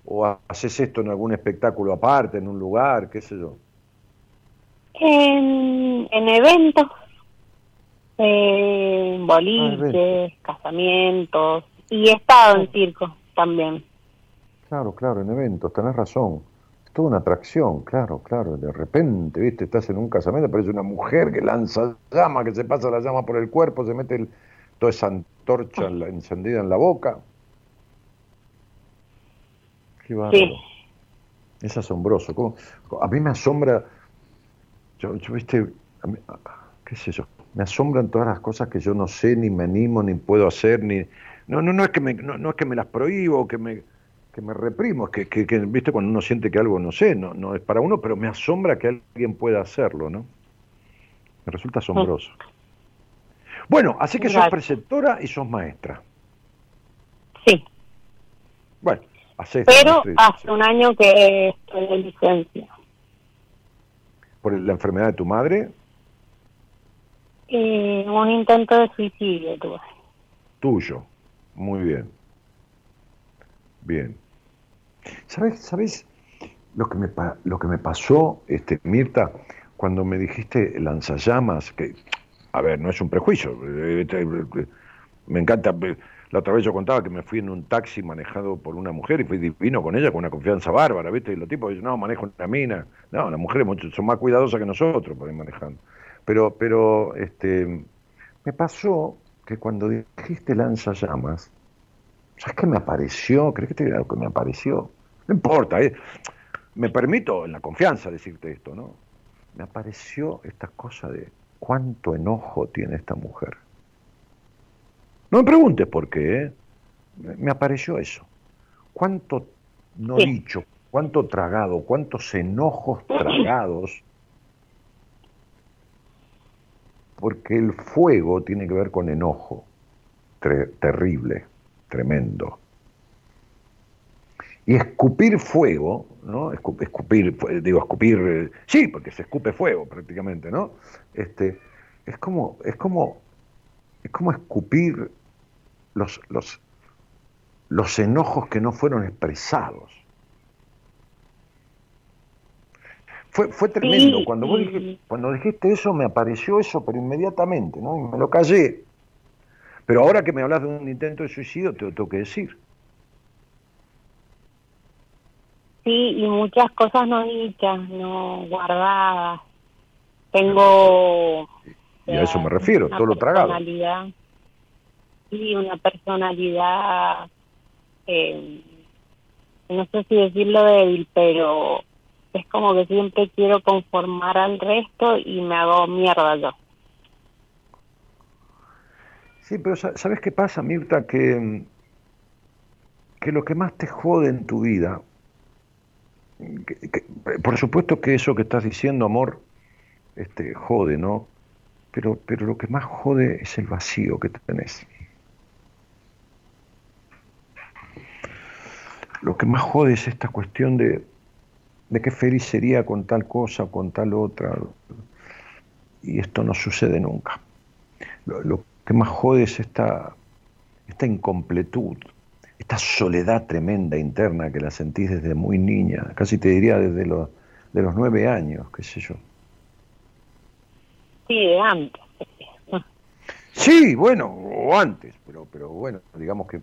o haces esto en algún espectáculo aparte, en un lugar, qué sé yo? En, en eventos, boliches, ah, casamientos, y he estado en circo también. Claro, claro, en eventos, tenés razón toda una atracción, claro, claro. De repente, viste, estás en un casamiento, aparece una mujer que lanza llama, que se pasa la llama por el cuerpo, se mete toda esa antorcha encendida en la boca. Qué bárbaro. Es asombroso. A mí me asombra, yo, viste, qué sé yo, me asombran todas las cosas que yo no sé, ni me animo, ni puedo hacer, ni... No, no, no es que me, no, es que me las prohíbo, que me que me reprimo, que, que, viste cuando uno siente que algo no sé, no, no es para uno, pero me asombra que alguien pueda hacerlo, ¿no? Me resulta asombroso. Bueno, así que sos preceptora y sos maestra. Sí. Bueno, hace Pero hace un año que estoy en licencia. ¿Por la enfermedad de tu madre? Eh, un intento de suicidio. Tuyo, muy bien. Bien. ¿Sabes, sabes lo que me, lo que me pasó, este, Mirta, cuando me dijiste lanzallamas? Que a ver, no es un prejuicio. Eh, eh, eh, me encanta. La otra vez yo contaba que me fui en un taxi manejado por una mujer y fui divino con ella, con una confianza bárbara, ¿viste? Y los tipos dicen, no, manejo una mina. No, las mujeres son más cuidadosas que nosotros por ir manejando. Pero, pero, este, me pasó que cuando dijiste lanzallamas, ¿sabes qué me apareció? ¿Crees que te algo que me apareció? No importa, me permito en la confianza decirte esto, ¿no? Me apareció esta cosa de cuánto enojo tiene esta mujer. No me preguntes por qué, ¿eh? me apareció eso. Cuánto no dicho, cuánto tragado, cuántos enojos tragados, porque el fuego tiene que ver con enojo, terrible, tremendo. Y escupir fuego, ¿no? Escupir, digo, escupir, eh, sí, porque se escupe fuego prácticamente, ¿no? Este, es como, es como, es como escupir los, los, los enojos que no fueron expresados. Fue, fue tremendo. Cuando, vos dijiste, cuando dijiste eso, me apareció eso, pero inmediatamente, ¿no? Y me lo callé. Pero ahora que me hablas de un intento de suicidio, te lo tengo que decir. Sí, y muchas cosas no dichas, no guardadas. Tengo... Y a eso me refiero, todo lo tragado. Sí, una personalidad, eh, no sé si decirlo débil, pero es como que siempre quiero conformar al resto y me hago mierda yo. Sí, pero ¿sabes qué pasa, Mirta? Que, que lo que más te jode en tu vida por supuesto que eso que estás diciendo, amor, este, jode, ¿no? Pero, pero lo que más jode es el vacío que tenés. Lo que más jode es esta cuestión de, de qué feliz sería con tal cosa, o con tal otra. Y esto no sucede nunca. Lo, lo que más jode es esta, esta incompletud, esta soledad tremenda interna que la sentís desde muy niña, casi te diría desde los, de los nueve años, qué sé yo. Sí, de antes. Sí, bueno, o antes, pero, pero bueno, digamos que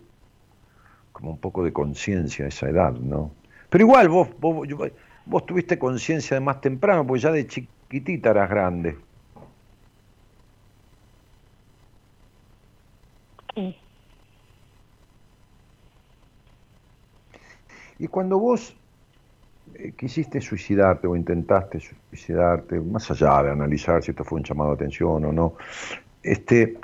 como un poco de conciencia a esa edad, ¿no? Pero igual vos, vos, vos tuviste conciencia de más temprano, porque ya de chiquitita eras grande. Sí. Y cuando vos eh, quisiste suicidarte o intentaste suicidarte, más allá de analizar si esto fue un llamado de atención o no, este,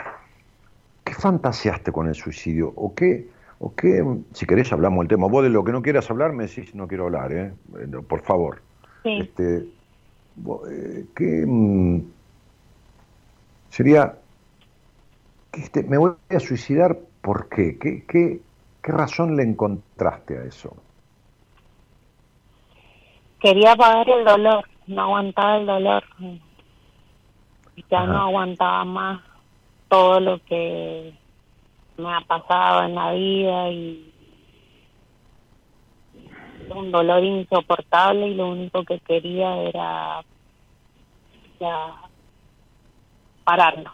¿qué fantaseaste con el suicidio? ¿O qué, o qué, si querés hablamos del tema, vos de lo que no quieras hablar me decís no quiero hablar, ¿eh? por favor. Este, eh, ¿Qué mm, sería, que este, me voy a suicidar, ¿por qué? ¿Qué, qué, qué razón le encontraste a eso? quería pagar el dolor, no aguantaba el dolor. Ya no aguantaba más todo lo que me ha pasado en la vida y un dolor insoportable y lo único que quería era ya pararlo.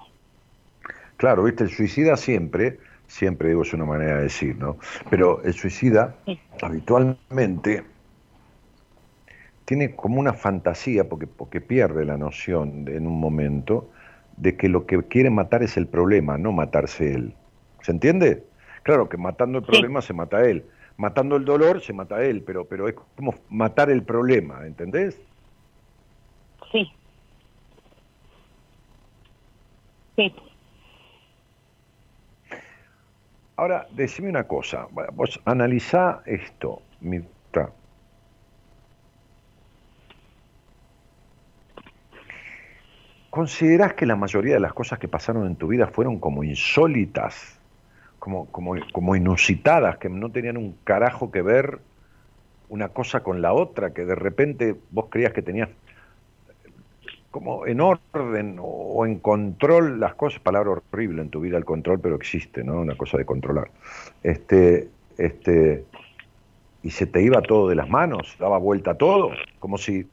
Claro, viste, el suicida siempre, siempre digo es una manera de decir, ¿no? Pero el suicida habitualmente tiene como una fantasía, porque, porque pierde la noción en un momento, de que lo que quiere matar es el problema, no matarse él. ¿Se entiende? Claro que matando el problema se mata él, matando el dolor se mata él, pero, pero es como matar el problema, ¿entendés? Sí. Sí. Ahora, decime una cosa, vos analizá esto, Mirta. ¿Considerás que la mayoría de las cosas que pasaron en tu vida fueron como insólitas, como, como, como inusitadas, que no tenían un carajo que ver una cosa con la otra, que de repente vos creías que tenías como en orden o en control las cosas, palabra horrible en tu vida el control, pero existe, ¿no? Una cosa de controlar. Este, este, y se te iba todo de las manos, daba vuelta todo, como si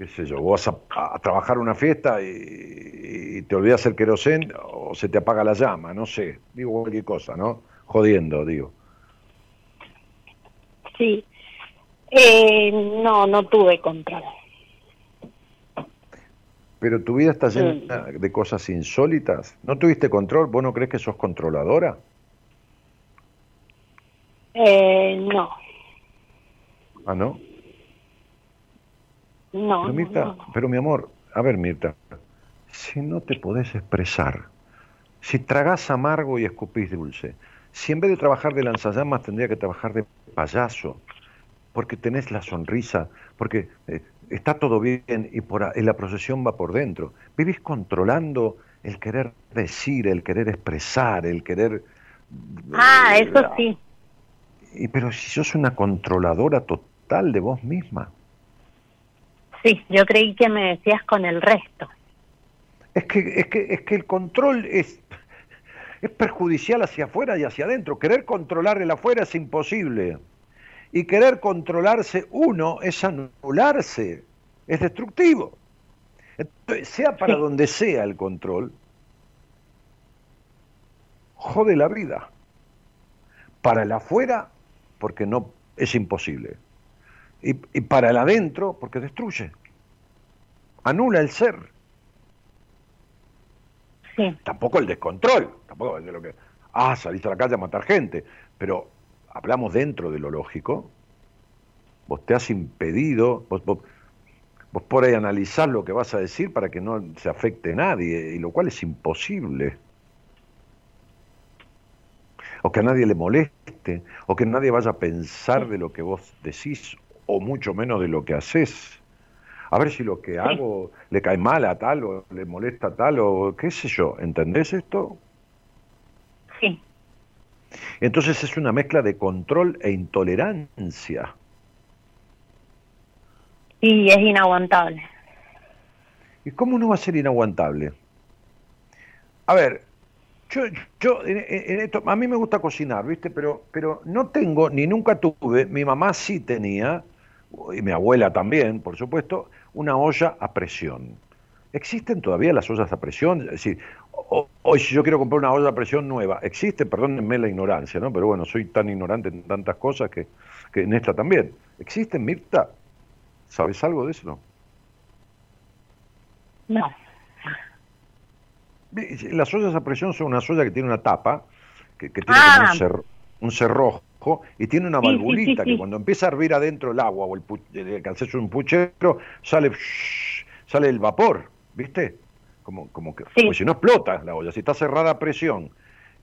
qué sé yo, vos vas a, trabajar una fiesta y, te olvidas el querosén o se te apaga la llama, no sé, digo cualquier cosa, ¿no? Jodiendo, digo. Sí, eh, no, no tuve control. Pero tu vida está llena de cosas insólitas. ¿No tuviste control? ¿Vos no crees que sos controladora? Eh, no. ¿Ah, no? No. Pero, Mirta, pero mi amor, a ver, Mirta, si no te podés expresar, si tragás amargo y escupís dulce, si en vez de trabajar de lanzallamas tendría que trabajar de payaso, porque tenés la sonrisa, porque eh, está todo bien y por la procesión va por dentro. Vivís controlando el querer decir, el querer expresar, el querer... Ah, eh, eso sí. Y, pero si sos una controladora total de vos misma. Sí, yo creí que me decías con el resto. Es que, es que, es que el control es, es perjudicial hacia afuera y hacia adentro. Querer controlar el afuera es imposible. Y querer controlarse uno es anularse, es destructivo. Entonces, sea para donde sea el control, jode la vida. Para el afuera, porque no es imposible. Y, para el adentro, porque destruye. Anula el ser. Sí. Tampoco el descontrol. Tampoco es de lo que. Ah, saliste a la calle a matar gente. Pero hablamos dentro de lo lógico, vos te has impedido, vos, vos, por ahí analizar lo que vas a decir para que no se afecte a nadie, y lo cual es imposible. O que a nadie le moleste, o que nadie vaya a pensar de lo que vos decís, o mucho menos de lo que haces. A ver si lo que hago le cae mal a tal, o le molesta a tal, o qué sé yo. ¿Entendés esto? Sí. Entonces es una mezcla de control e intolerancia. Y es inaguantable. ¿Y cómo no va a ser inaguantable? A ver, yo, yo en, esto, a mí me gusta cocinar, ¿viste? Pero, pero no tengo, ni nunca tuve, mi mamá sí tenía, y mi abuela también, por supuesto, una olla a presión. ¿Existen todavía las ollas a presión? Es decir, hoy si yo quiero comprar una olla a presión nueva, existe, perdónenme la ignorancia, ¿no? Pero bueno, soy tan ignorante en tantas cosas que, en esta también. ¿Existen, Mirta? ¿Sabes algo de eso? No. Las ollas a presión son una olla que tiene una tapa, que, tiene ah. un, cerrojo, y tiene una valvulita que cuando empieza a hervir adentro el agua o el, el, un puchero, sale, sale el vapor ¿viste? Como, como que, pues si no explota la olla, si está cerrada a presión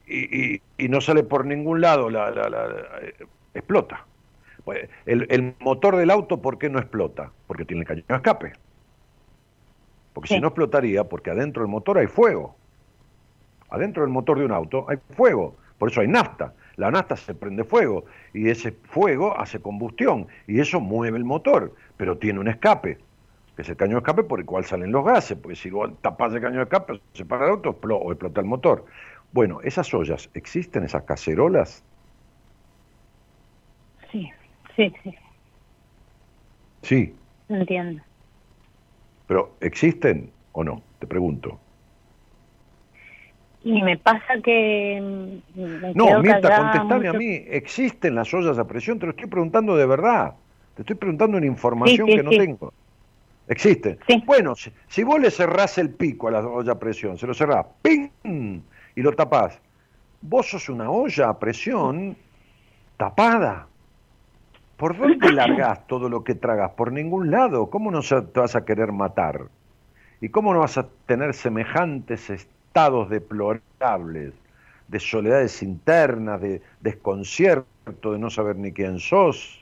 y, y, no sale por ningún lado, la, eh, explota. Pues, el, el, motor del auto, ¿por qué no explota? Porque tiene el cañón de escape. Porque si no explotaría, porque adentro del motor hay fuego. Adentro del motor de un auto hay fuego, por eso hay nafta. La nafta se prende fuego y ese fuego hace combustión y eso mueve el motor, pero tiene un escape que es el caño de escape por el cual salen los gases, porque si vos tapás el caño de escape, se para el auto o explota el motor. Bueno, esas ollas, ¿existen esas cacerolas? Sí, sí, sí. Sí. Entiendo. Pero, ¿existen o no? Te pregunto. Y me pasa que... Mm, no, Mirta, contestame a mí. ¿Existen las ollas a presión? Te lo estoy preguntando de verdad. Te estoy preguntando una información que no tengo. Existe. Bueno, si, vos le cerrás el pico a la olla a presión, se lo cerrás, ¡ping! y lo tapás, vos sos una olla a presión tapada. ¿Por dónde largás todo lo que tragas? Por ningún lado. ¿Cómo no te vas a querer matar? ¿Y cómo no vas a tener semejantes estados deplorables, de soledades internas, de desconcierto, de no saber ni quién sos?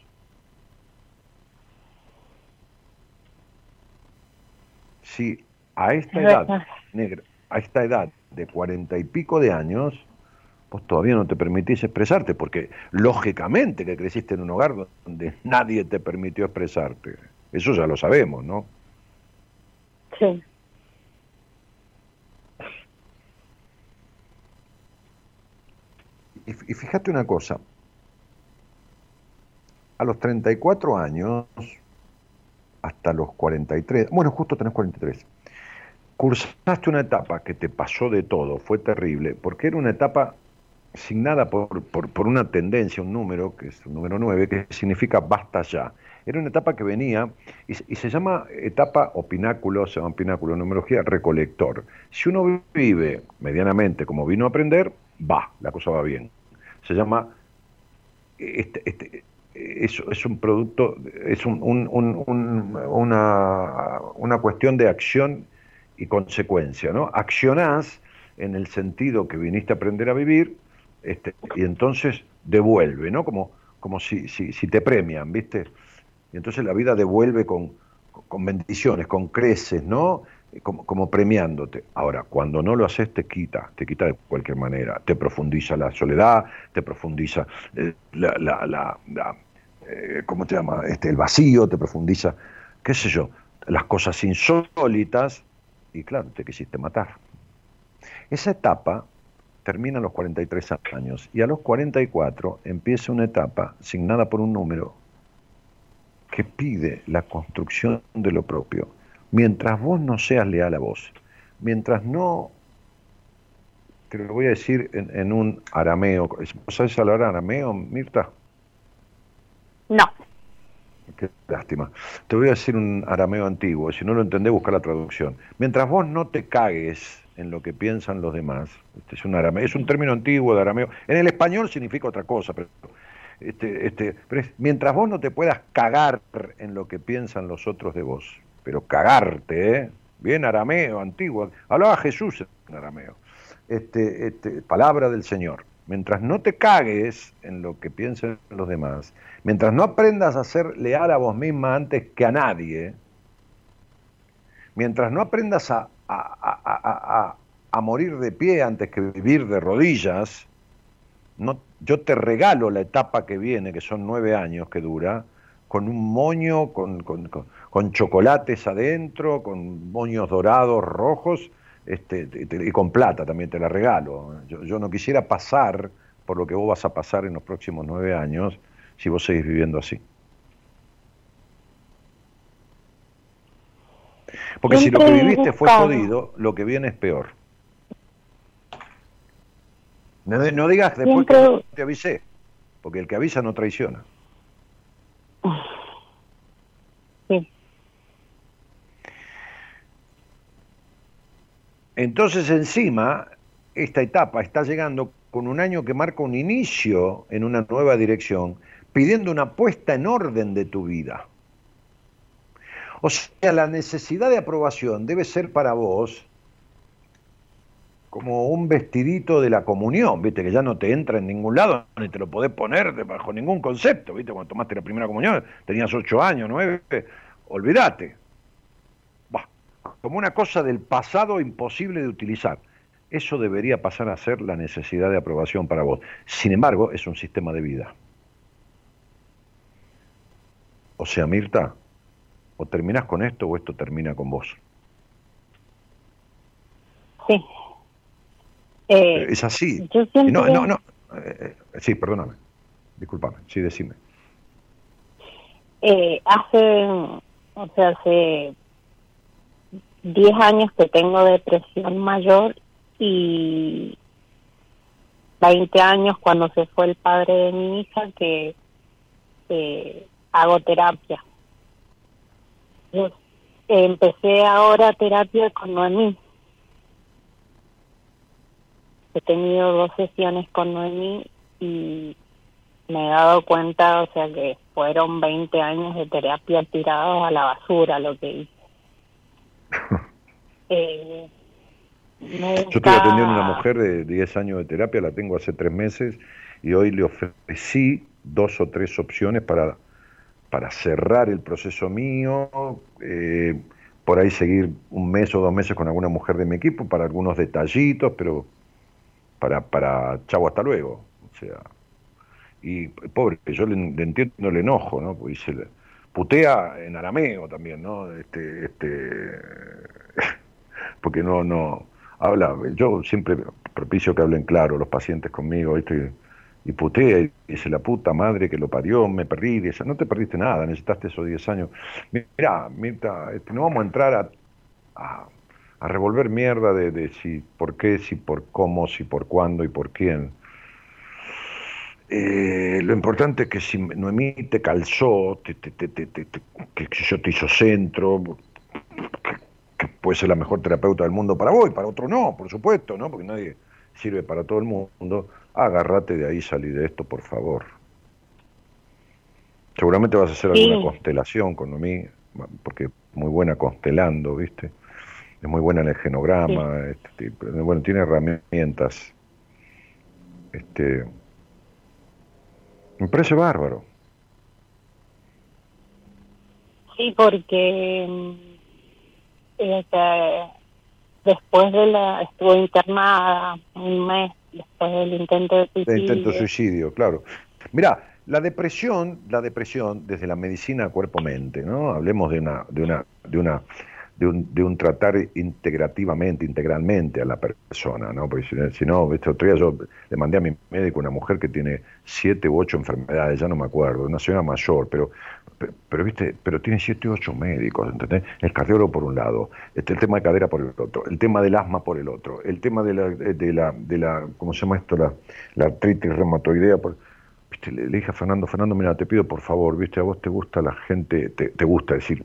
si a esta edad, negra, a esta edad de cuarenta y pico de años, pues todavía no te permitís expresarte, porque lógicamente que creciste en un hogar donde nadie te permitió expresarte. Eso ya lo sabemos, ¿no? Sí. Y, fíjate una cosa, a los 34 años, hasta los 43, bueno, justo tenés 43, cursaste una etapa que te pasó de todo, fue terrible, porque era una etapa signada por, por, una tendencia, un número, que es un número 9, que significa basta ya. Era una etapa que venía y, se llama etapa o pináculo, se llama pináculo en numerología, recolector. Si uno vive medianamente como vino a aprender, va, la cosa va bien. Se llama, este, este, es, un producto, es un, una, una cuestión de acción y consecuencia, ¿no? Accionás en el sentido que viniste a aprender a vivir, este, y entonces devuelve, ¿no? Como, como si, si, si, te premian, ¿viste? Y entonces la vida devuelve con, con bendiciones, con creces, ¿no? Como, como, premiándote. Ahora, cuando no lo haces, te quita, te quita de cualquier manera. Te profundiza la soledad, te profundiza eh, la, la, la, eh, ¿cómo te llama? Este, el vacío, te profundiza, qué sé yo, las cosas insólitas y claro, te quisiste matar. Esa etapa termina a los 43 años y a los 44 empieza una etapa signada por un número que pide la construcción de lo propio. Mientras vos no seas leal a vos, mientras no, te lo voy a decir en, un arameo, ¿sabes hablar arameo, Mirta? No. Qué lástima. Te voy a decir un arameo antiguo, si no lo entendés, busca la traducción. Mientras vos no te cagues en lo que piensan los demás, este es un arameo, es un término antiguo de arameo. En el español significa otra cosa, pero, este, este, mientras vos no te puedas cagar en lo que piensan los otros de vos, pero cagarte, ¿eh? bien arameo, antiguo, hablaba Jesús en arameo, este, este, palabra del Señor. Mientras no te cagues en lo que piensan los demás, mientras no aprendas a ser leal a vos misma antes que a nadie, mientras no aprendas a, a, morir de pie antes que vivir de rodillas, no, yo te regalo la etapa que viene, que son nueve años que dura, con un moño, con, con, con chocolates adentro, con moños dorados, rojos, este, y con plata también te la regalo. Yo, no quisiera pasar por lo que vos vas a pasar en los próximos nueve años si vos seguís viviendo así. Porque si lo que viviste fue jodido, lo que viene es peor. No, digas después que te avisé, porque el que avisa no traiciona. Entonces encima, esta etapa está llegando con un año que marca un inicio en una nueva dirección, pidiendo una puesta en orden de tu vida. O sea, la necesidad de aprobación debe ser para vos como un vestidito de la comunión, viste, que ya no te entra en ningún lado, ni te lo podés poner bajo ningún concepto, viste, cuando tomaste la primera comunión, tenías ocho años, nueve, olvídate, como una cosa del pasado imposible de utilizar. Eso debería pasar a ser la necesidad de aprobación para vos. Sin embargo, es un sistema de vida. O sea, Mirta, o terminás con esto o esto termina con vos. Sí. Eh, es así. No, no, no. Eh, sí, perdóname. Disculpame. Sí, decime. Eh, hace, o sea, hace 10 años que tengo depresión mayor y 20 años cuando se fue el padre de mi hija que hago terapia. Yo empecé ahora terapia con Noemí. He tenido dos sesiones con Noemí y me he dado cuenta, o sea, que fueron 20 años de terapia tirados a la basura lo que hice. Eh, Yo estoy atendiendo a una mujer de 10 años de terapia, la tengo hace tres meses y hoy le ofrecí dos o tres opciones para, para cerrar el proceso mío, eh, por ahí seguir un mes o dos meses con alguna mujer de mi equipo para algunos detallitos, pero para, para chavo hasta luego. O sea, y pobre, yo le, entiendo el enojo, ¿no? Porque dice, putea en arameo también, ¿no? Este, este, porque no, no, habla, yo siempre propicio que hablen claro los pacientes conmigo, estoy, y putea y dice la puta madre que lo parió, me perdí, dice, no te perdiste nada, necesitaste esos 10 años. Mirá, Mirta, este, no vamos a entrar a, revolver mierda de, de, si por qué, si por cómo, si por cuándo y por quién. Eh, lo importante es que si Noemí te calzó, te, te, te, que yo te hizo centro, que, puede ser la mejor terapeuta del mundo para vos y para otro no, por supuesto, ¿no? Porque nadie sirve para todo el mundo agárrate de ahí, salí de esto, por favor. Seguramente vas a hacer alguna constelación con mí, porque es muy buena constelando, ¿viste? Es muy buena en el genograma, este, bueno, tiene herramientas. Este, me parece bárbaro. Sí, porque mm, este, después de la estuvo internada un mes después del intento de suicidio. intento de suicidio, claro. Mira, la depresión, la depresión desde la medicina cuerpo-mente, ¿no? Hablemos de una, de una, de una, de un, de un tratar integrativamente, integralmente a la persona, ¿no? Porque si, no, este otro día yo le mandé a mi médico una mujer que tiene siete u ocho enfermedades, ya no me acuerdo, una señora mayor, pero pero, viste, pero tiene siete u ocho médicos, ¿entendés? El cardiólogo por un lado, este, el tema de cadera por el otro, el tema del asma por el otro, el tema de la, de la, de la ¿cómo se llama esto? La, la artritis reumatoidea. Por, ¿viste? Le, dije a Fernando, Fernando, mira, te pido por favor, viste, a vos te gusta la gente, te, te gusta decir,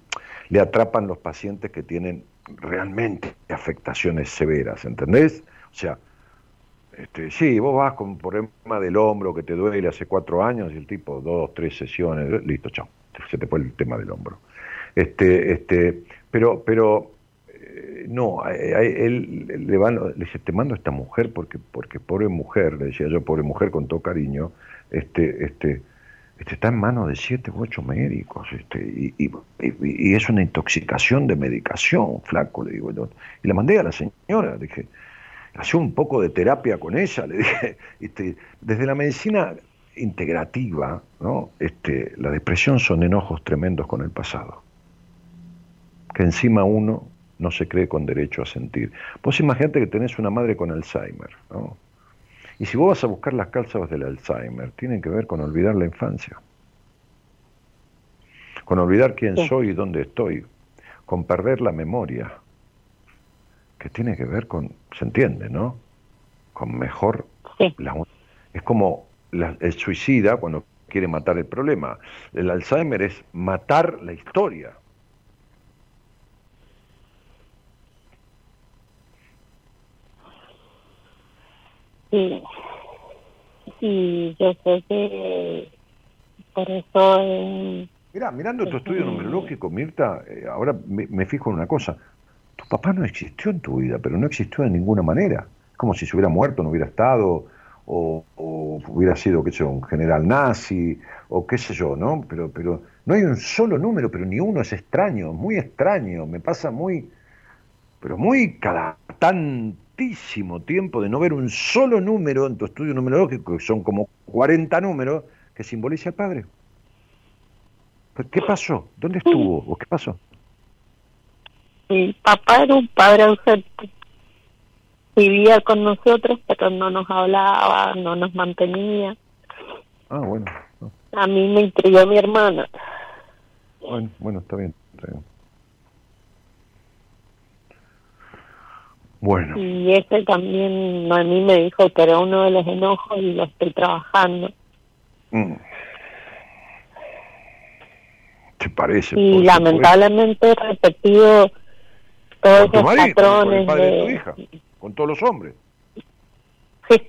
le atrapan los pacientes que tienen realmente afectaciones severas, ¿entendés? O sea, este, sí, vos vas con problema del hombro que te duele hace cuatro años y el tipo dos, tres sesiones, listo, chao se te fue el tema del hombro. Este, este, pero, pero eh, no, él le, van, le dice, te mando a esta mujer porque, porque pobre mujer, le decía yo, pobre mujer con todo cariño, este, este, este está en manos de siete u ocho médicos, este, y, y, es una intoxicación de medicación, flaco, le digo yo. Y le mandé a la señora, le dije, hacía un poco de terapia con ella, le dije, este, desde la medicina integrativa, ¿no? Este, la depresión son enojos tremendos con el pasado, que encima uno no se cree con derecho a sentir. Vos imaginate que tenés una madre con Alzheimer, ¿no? Y si vos vas a buscar las causas del Alzheimer, tienen que ver con olvidar la infancia, con olvidar quién soy y dónde estoy, con perder la memoria, que tiene que ver con, se entiende, ¿no? Con mejor... es como el suicida cuando quiere matar el problema. El Alzheimer es matar la historia. Sí, y yo sé que por eso... Eh, Mira, mirando tu estudio numerológico, Mirta, eh, ahora me, fijo en una cosa. Tu papá no existió en tu vida, pero no existió de ninguna manera. como si se hubiera muerto, no hubiera estado, o, hubiera sido, qué sé yo, un general nazi, o qué sé yo, ¿no? Pero, pero no hay un solo número, pero ni uno es extraño, muy extraño, me pasa muy, pero muy cada tiempo de no ver un solo número en tu estudio numerológico, que son como 40 números, que simbolice al padre. ¿Qué pasó? ¿Dónde estuvo? ¿O qué pasó? Mi papá era un padre ausente vivía con nosotros, pero no nos hablaba, no nos mantenía. Ah, bueno. A mí me intrigó mi hermana. Bueno, bueno, está bien. Bueno. Y este también a mí me dijo que era uno de los enojos y lo estoy trabajando. Mm. ¿Te parece? Y lamentablemente he repetido todos esos patrones de, con todos los hombres. Sí.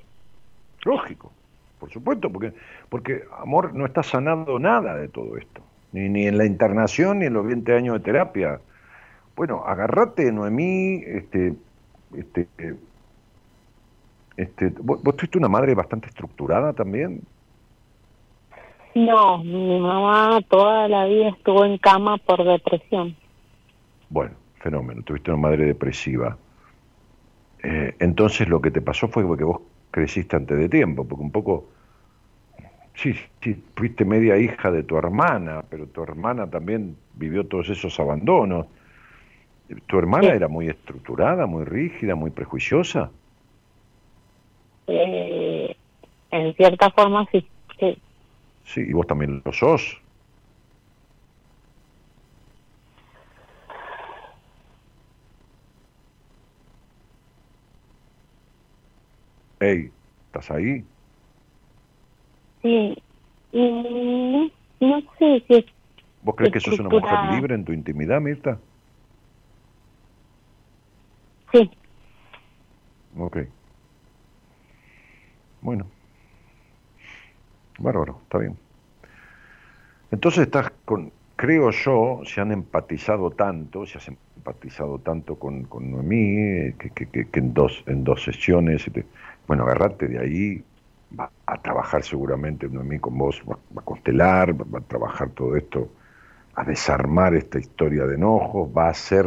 Lógico, por supuesto, porque, porque amor no está sanando nada de todo esto, ni, ni en la internación ni en los 20 años de terapia. Bueno, agarrate, Noemí, este, este, este, ¿vos, ¿vos tuviste una madre bastante estructurada también? No, mi mamá toda la vida estuvo en cama por depresión. Bueno, fenómeno, tuviste una madre depresiva. Eh, entonces lo que te pasó fue que vos creciste antes de tiempo, porque un poco, sí, sí, fuiste media hija de tu hermana, pero tu hermana también vivió todos esos abandonos. ¿Tu hermana era muy estructurada, muy rígida, muy prejuiciosa? Eh, en cierta forma sí, sí. Sí, y vos también lo sos. Hey, ¿estás ahí? Sí, y no sé si ¿Vos crees que sos una mujer libre en tu intimidad, Mirta? Sí. Ok. Bueno. Bárbaro, está bien. Entonces estás con, creo yo, se han empatizado tanto, se has empatizado tanto con, con Noemí, que, que, que, en, dos, en dos sesiones, bueno, agarrate de ahí, va a trabajar seguramente Noemí con vos, va, a constelar, va, a trabajar todo esto, a desarmar esta historia de enojos, va a ser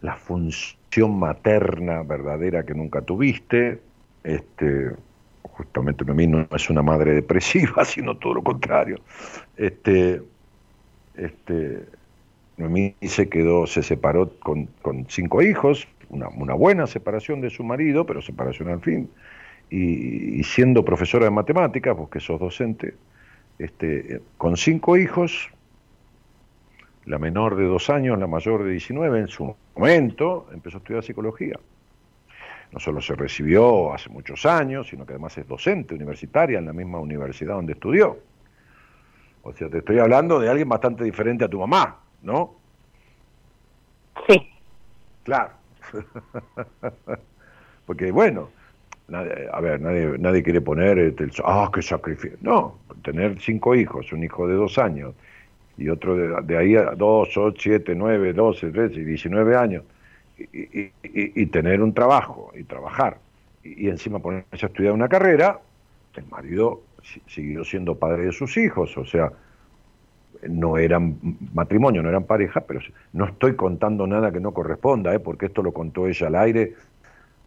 la función materna verdadera que nunca tuviste, este, justamente Noemí no es una madre depresiva, sino todo lo contrario. Este, este, Noemí se quedó, se separó con, con cinco hijos, una, buena separación de su marido, pero separación al fin, y, siendo profesora de matemáticas, vos que sos docente, este, con cinco hijos, la menor de dos años, la mayor de 19, en su momento empezó a estudiar psicología. No solo se recibió hace muchos años, sino que además es docente universitaria en la misma universidad donde estudió. O sea, te estoy hablando de alguien bastante diferente a tu mamá, ¿no? Sí. Claro. Porque bueno, a ver, nadie, nadie quiere poner este, ah, qué sacrificio. No, tener cinco hijos, un hijo de dos años y otro de, ahí a dos, ocho, siete, nueve, doce, trece, diecinueve años, y, y, tener un trabajo y trabajar, y, encima ponerse a estudiar una carrera, el marido siguió siendo padre de sus hijos, o sea, no eran matrimonio, no eran pareja, pero no estoy contando nada que no corresponda, ¿eh? porque esto lo contó ella al aire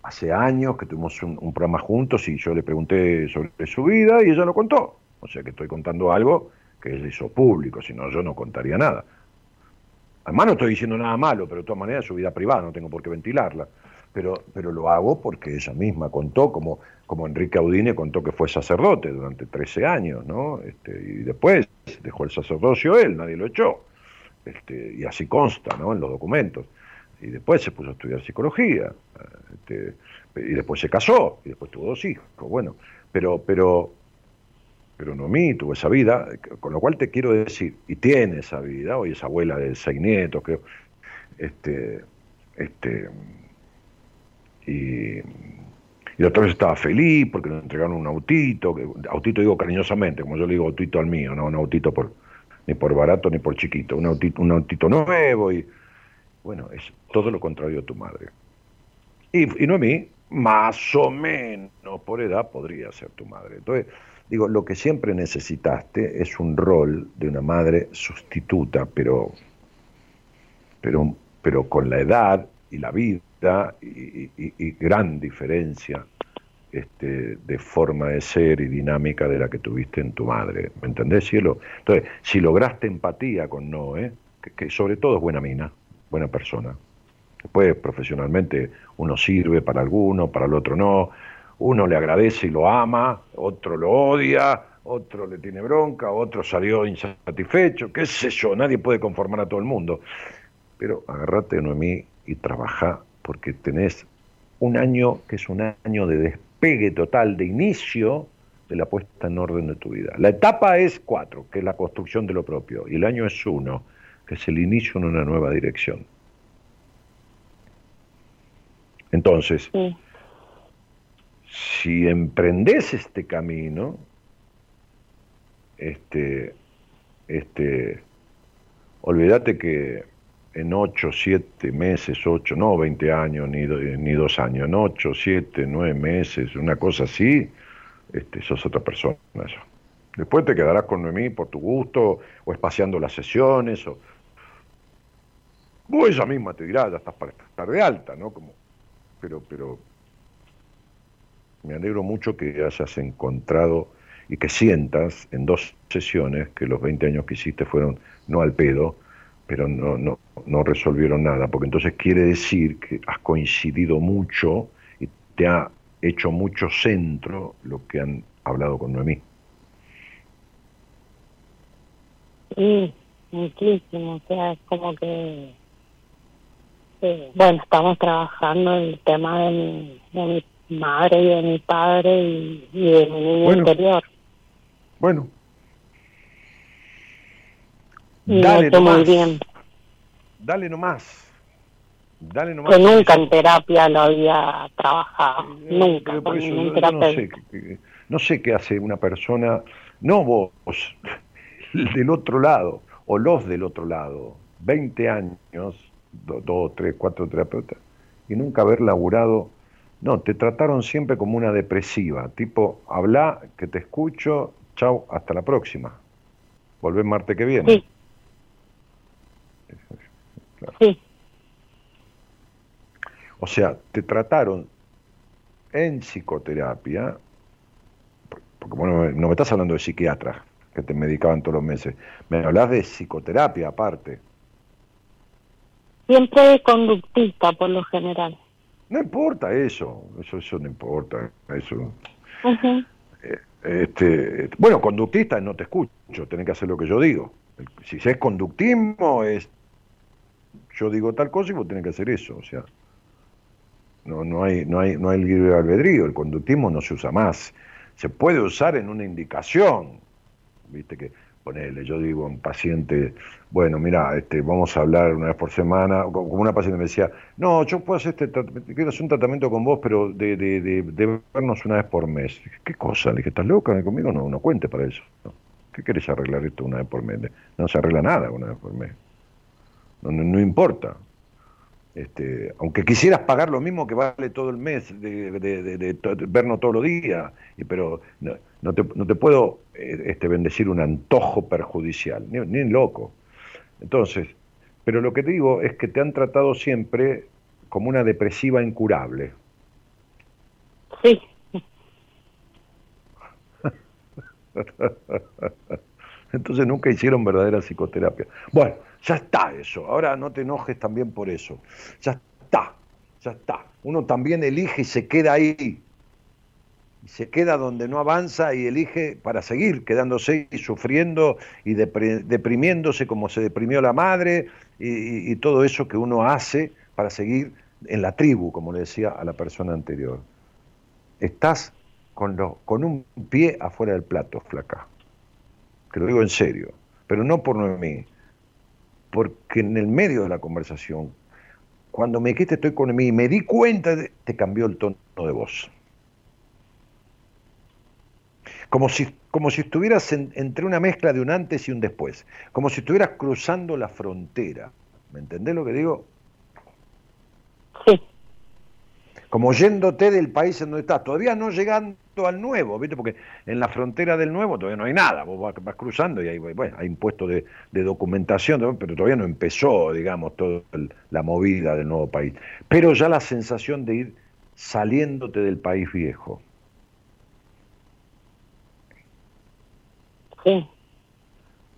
hace años, que tuvimos un, un, programa juntos y yo le pregunté sobre su vida y ella lo contó. O sea que estoy contando algo que él hizo público, si no yo no contaría nada. Además no estoy diciendo nada malo, pero de todas maneras es su vida privada, no tengo por qué ventilarla. Pero, pero lo hago porque ella misma contó, como, como Enrique Audine contó que fue sacerdote durante 13 años, ¿no? Este, y después dejó el sacerdocio él, nadie lo echó. Este, y así consta, ¿no? En los documentos. Y después se puso a estudiar psicología. Este, y después se casó, y después tuvo dos hijos. Bueno, pero, pero pero no mí, tuvo esa vida, con lo cual te quiero decir, y tiene esa vida, hoy es abuela de seis nietos, creo, este, este, y, y otra vez estaba feliz porque le entregaron un autito, que, autito digo cariñosamente, como yo le digo autito al mío, no un autito por, ni por barato ni por chiquito, un autito, un autito nuevo, y bueno, es todo lo contrario a tu madre. Y, y no a mí, más o menos por edad podría ser tu madre. Entonces, Digo, lo que siempre necesitaste es un rol de una madre sustituta, pero, pero, pero con la edad y la vida y, gran diferencia este, de forma de ser y dinámica de la que tuviste en tu madre. ¿Me entendés, cielo? Entonces, si lograste empatía con Noé, que, que sobre todo es buena mina, buena persona. Después, profesionalmente, uno sirve para alguno, para el otro no uno le agradece y lo ama, otro lo odia, otro le tiene bronca, otro salió insatisfecho, qué sé yo, nadie puede conformar a todo el mundo. Pero agárrate, Noemí, y trabaja porque tenés un año que es un año de despegue total, de inicio de la puesta en orden de tu vida. La etapa es cuatro, que es la construcción de lo propio, y el año es uno, que es el inicio en una nueva dirección. Entonces, si emprendes este camino, este, este, olvídate que en 8, 7 meses, 8, no 20 años ni, ni dos años, en 8, 7, 9 meses, una cosa así, este, sos otra persona. Después te quedarás con Noemí por tu gusto, o espaciando las sesiones, o... ella misma te dirá, ya estás para estar de alta, ¿no? Como, pero, pero me alegro mucho que hayas encontrado y que sientas en dos sesiones que los 20 años que hiciste fueron no al pedo, pero no, no, no resolvieron nada, porque entonces quiere decir que has coincidido mucho y te ha hecho mucho centro lo que han hablado con Noemí. Sí, muchísimo. O sea, es como que. bueno, estamos trabajando el tema de mi, madre y de mi padre y, de mi niño interior. Bueno. Dale nomás. Muy bien. Dale nomás. Dale nomás. Que nunca en terapia lo había trabajado. nunca. Con no, sé, no sé qué hace una persona, no vos, del otro lado, o los del otro lado, 20 años, dos, tres, cuatro terapeutas, y nunca haber laburado. No, te trataron siempre como una depresiva, tipo, habla, que te escucho, chau, hasta la próxima. Volvé martes que viene. Sí. sí. O sea, te trataron en psicoterapia, porque bueno, no me estás hablando de psiquiatras, que te medicaban todos los meses. Me hablas de psicoterapia aparte. Siempre conductista por lo general. No importa eso, eso, eso no importa, eso. Eh, este, bueno, conductista no te escucho, tenés que hacer lo que yo digo. Si es conductismo es, yo digo tal cosa y vos tenés que hacer eso, o sea, no, no hay, no hay, no hay libre albedrío, el conductismo no se usa más. Se puede usar en una indicación, viste que ponele, yo digo un paciente, bueno, mira, este, vamos a hablar una vez por semana, como una paciente me decía, no, yo puedo hacer este quiero hacer un tratamiento con vos, pero de, de, vernos una vez por mes. ¿Qué cosa? Le dije, ¿estás loca? Conmigo no, no cuente para eso. ¿Qué querés arreglar esto una vez por mes? No se arregla nada una vez por mes. No, no, importa. Este, aunque quisieras pagar lo mismo que vale todo el mes de, de vernos todos los días, pero no te, no te puedo eh, este, bendecir un antojo perjudicial, ni, ni loco. Entonces, pero lo que digo es que te han tratado siempre como una depresiva incurable. Sí. Entonces nunca hicieron verdadera psicoterapia. Bueno, ya está eso. Ahora no te enojes también por eso. Ya está, ya está. Uno también elige y se queda ahí se queda donde no avanza y elige para seguir quedándose y sufriendo y deprimiéndose como se deprimió la madre y, todo eso que uno hace para seguir en la tribu, como le decía a la persona anterior. Estás con, con un pie afuera del plato, flaca. Que lo digo en serio, pero no por mí, porque en el medio de la conversación, cuando me dijiste estoy con mí, me di cuenta, de, te cambió el tono de voz como si, como si estuvieras entre una mezcla de un antes y un después, como si estuvieras cruzando la frontera. ¿Me entendés lo que digo? Sí. Como yéndote del país en donde estás, todavía no llegando al nuevo, ¿viste? Porque en la frontera del nuevo todavía no hay nada, vos vas, cruzando y hay, bueno, hay impuestos de, de, documentación, pero todavía no empezó, digamos, toda la movida del nuevo país. Pero ya la sensación de ir saliéndote del país viejo.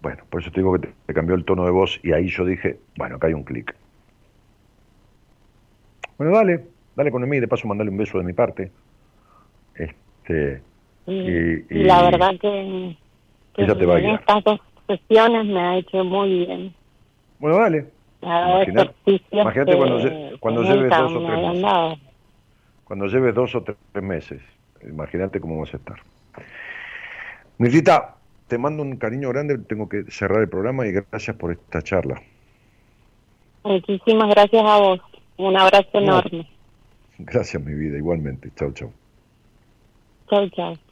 Bueno, por eso te digo que te, cambió el tono de voz y ahí yo dije, bueno, acá hay un clic. Bueno, dale, dale con mí, de paso mandale un beso de mi parte. Este, y, la verdad que, que te va en estas dos sesiones me ha hecho muy bien. Bueno, dale. Imagínate cuando, cuando lleves dos o tres meses. Cuando lleves dos o tres meses, imagínate cómo vas a estar. Mirrita, te mando un cariño grande, tengo que cerrar el programa y gracias por esta charla. Muchísimas gracias a vos. Un abrazo enorme. Gracias, mi vida, igualmente. Chao, chao. Chao, chao.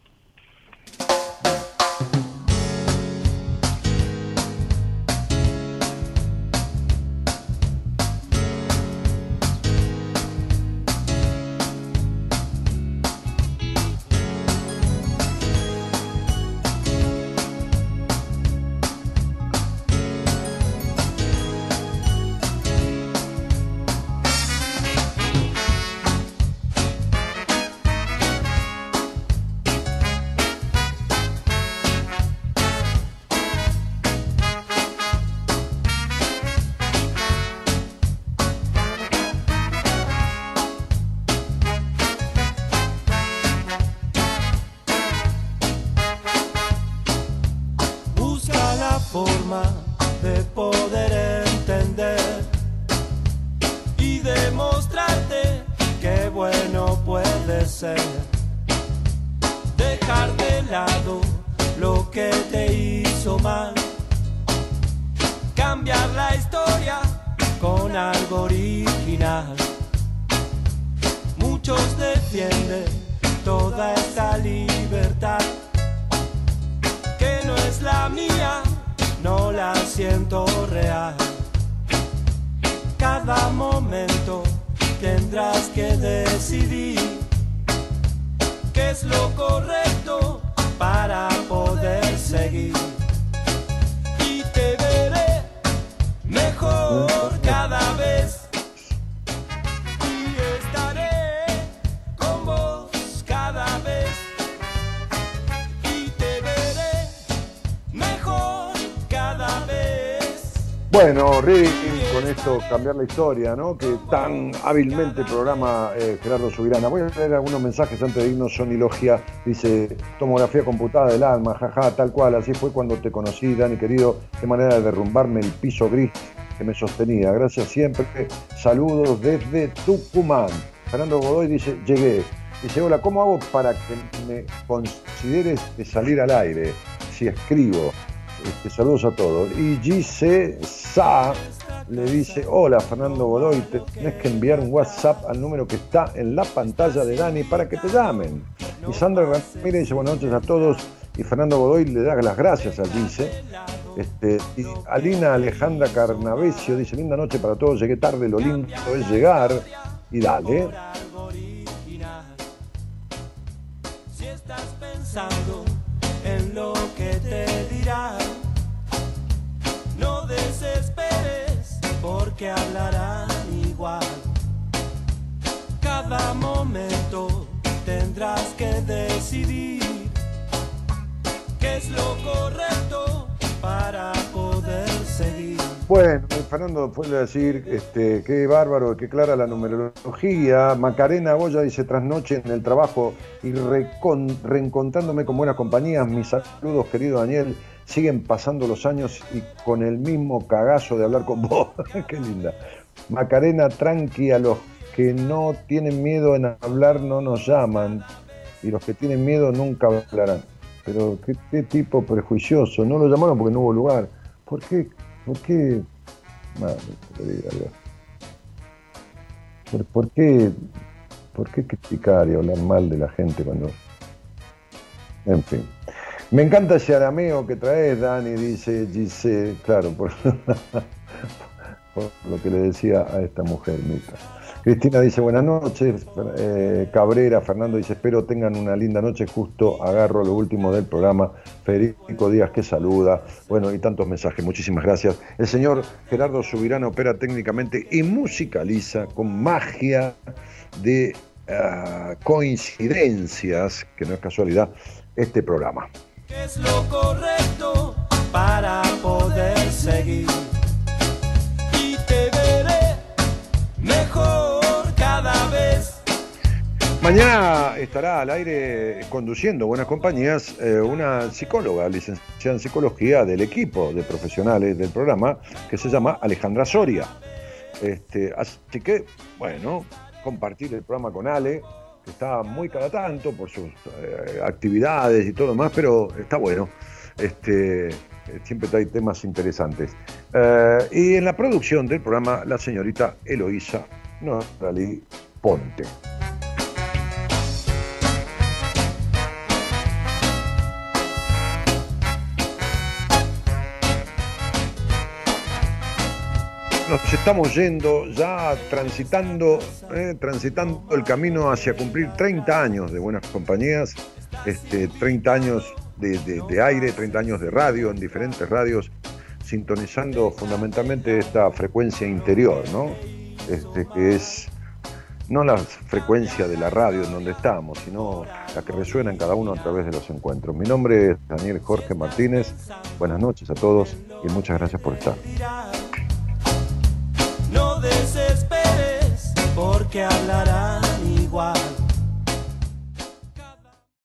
La historia, ¿no? Que tan hábilmente programa eh, Gerardo Subirana. Voy a leer algunos mensajes antes de irnos. Son Logia dice, tomografía computada del alma, jaja, tal cual. Así fue cuando te conocí, Dani querido. Qué manera de derrumbarme el piso gris que me sostenía. Gracias siempre. Saludos desde Tucumán. Fernando Godoy dice, llegué. Dice, hola, ¿cómo hago para que me consideres de salir al aire? Si escribo. Este, saludos a todos. Y Gise Sa le dice, hola Fernando Godoy, te tenés que enviar un WhatsApp al número que está en la pantalla de Dani para que te llamen. Y Sandra Ramírez dice, buenas noches a todos. Y Fernando Godoy le da las gracias a Gise. Este, y Alina Alejandra Carnavesio dice, linda noche para todos, llegué tarde, lo lindo es llegar. Y dale. Si estás pensando en lo que te dirán, porque hablarán igual. Cada momento tendrás que decidir qué es lo correcto para poder seguir. Bueno, Fernando fue a decir, este, qué bárbaro, qué clara la numerología. Macarena Goya dice, trasnoche en el trabajo y recon- reencontrándome con buenas compañías. Mis saludos, querido Daniel. Siguen pasando los años y con el mismo cagazo de hablar con vos. qué linda. Macarena, tranqui, a los que no tienen miedo en hablar no nos llaman y los que tienen miedo nunca hablarán. Pero qué, tipo prejuicioso, no lo llamaron porque no hubo lugar. ¿Por qué? ¿Por qué? Madre. ¿Por, por qué? ¿Por qué criticar y hablar mal de la gente cuando.? En fin. Me encanta ese arameo que traes, Dani, dice Gise, claro, por, por lo que le decía a esta mujer, Mica. Cristina dice buenas noches, eh, Cabrera, Fernando dice espero tengan una linda noche, justo agarro lo último del programa, Federico Díaz que saluda, bueno y tantos mensajes, muchísimas gracias. El señor Gerardo Subirano opera técnicamente y musicaliza con magia de ah, coincidencias, que no es casualidad, este programa. ¿Qué es lo correcto para poder seguir? Y te veré mejor cada vez. Mañana estará al aire conduciendo Buenas Compañías eh, una psicóloga, licenciada en psicología del equipo de profesionales del programa, que se llama Alejandra Soria. Este, así que, bueno, compartir el programa con Ale, que está muy cada tanto por sus eh, actividades y todo lo más, pero está bueno. Este, eh, siempre trae temas interesantes. Eh, y en la producción del programa, la señorita Eloísa Norali Ponte. Nos estamos yendo ya transitando, eh, transitando el camino hacia cumplir 30 años de buenas compañías, este, 30 años de, de- de aire, 30 años de radio en diferentes radios, sintonizando fundamentalmente esta frecuencia interior, ¿no? Este, que es no la frecuencia de la radio en donde estamos, sino la que resuena en cada uno a través de los encuentros. Mi nombre es Daniel Jorge Martínez, buenas noches a todos y muchas gracias por estar. porque hablarán igual.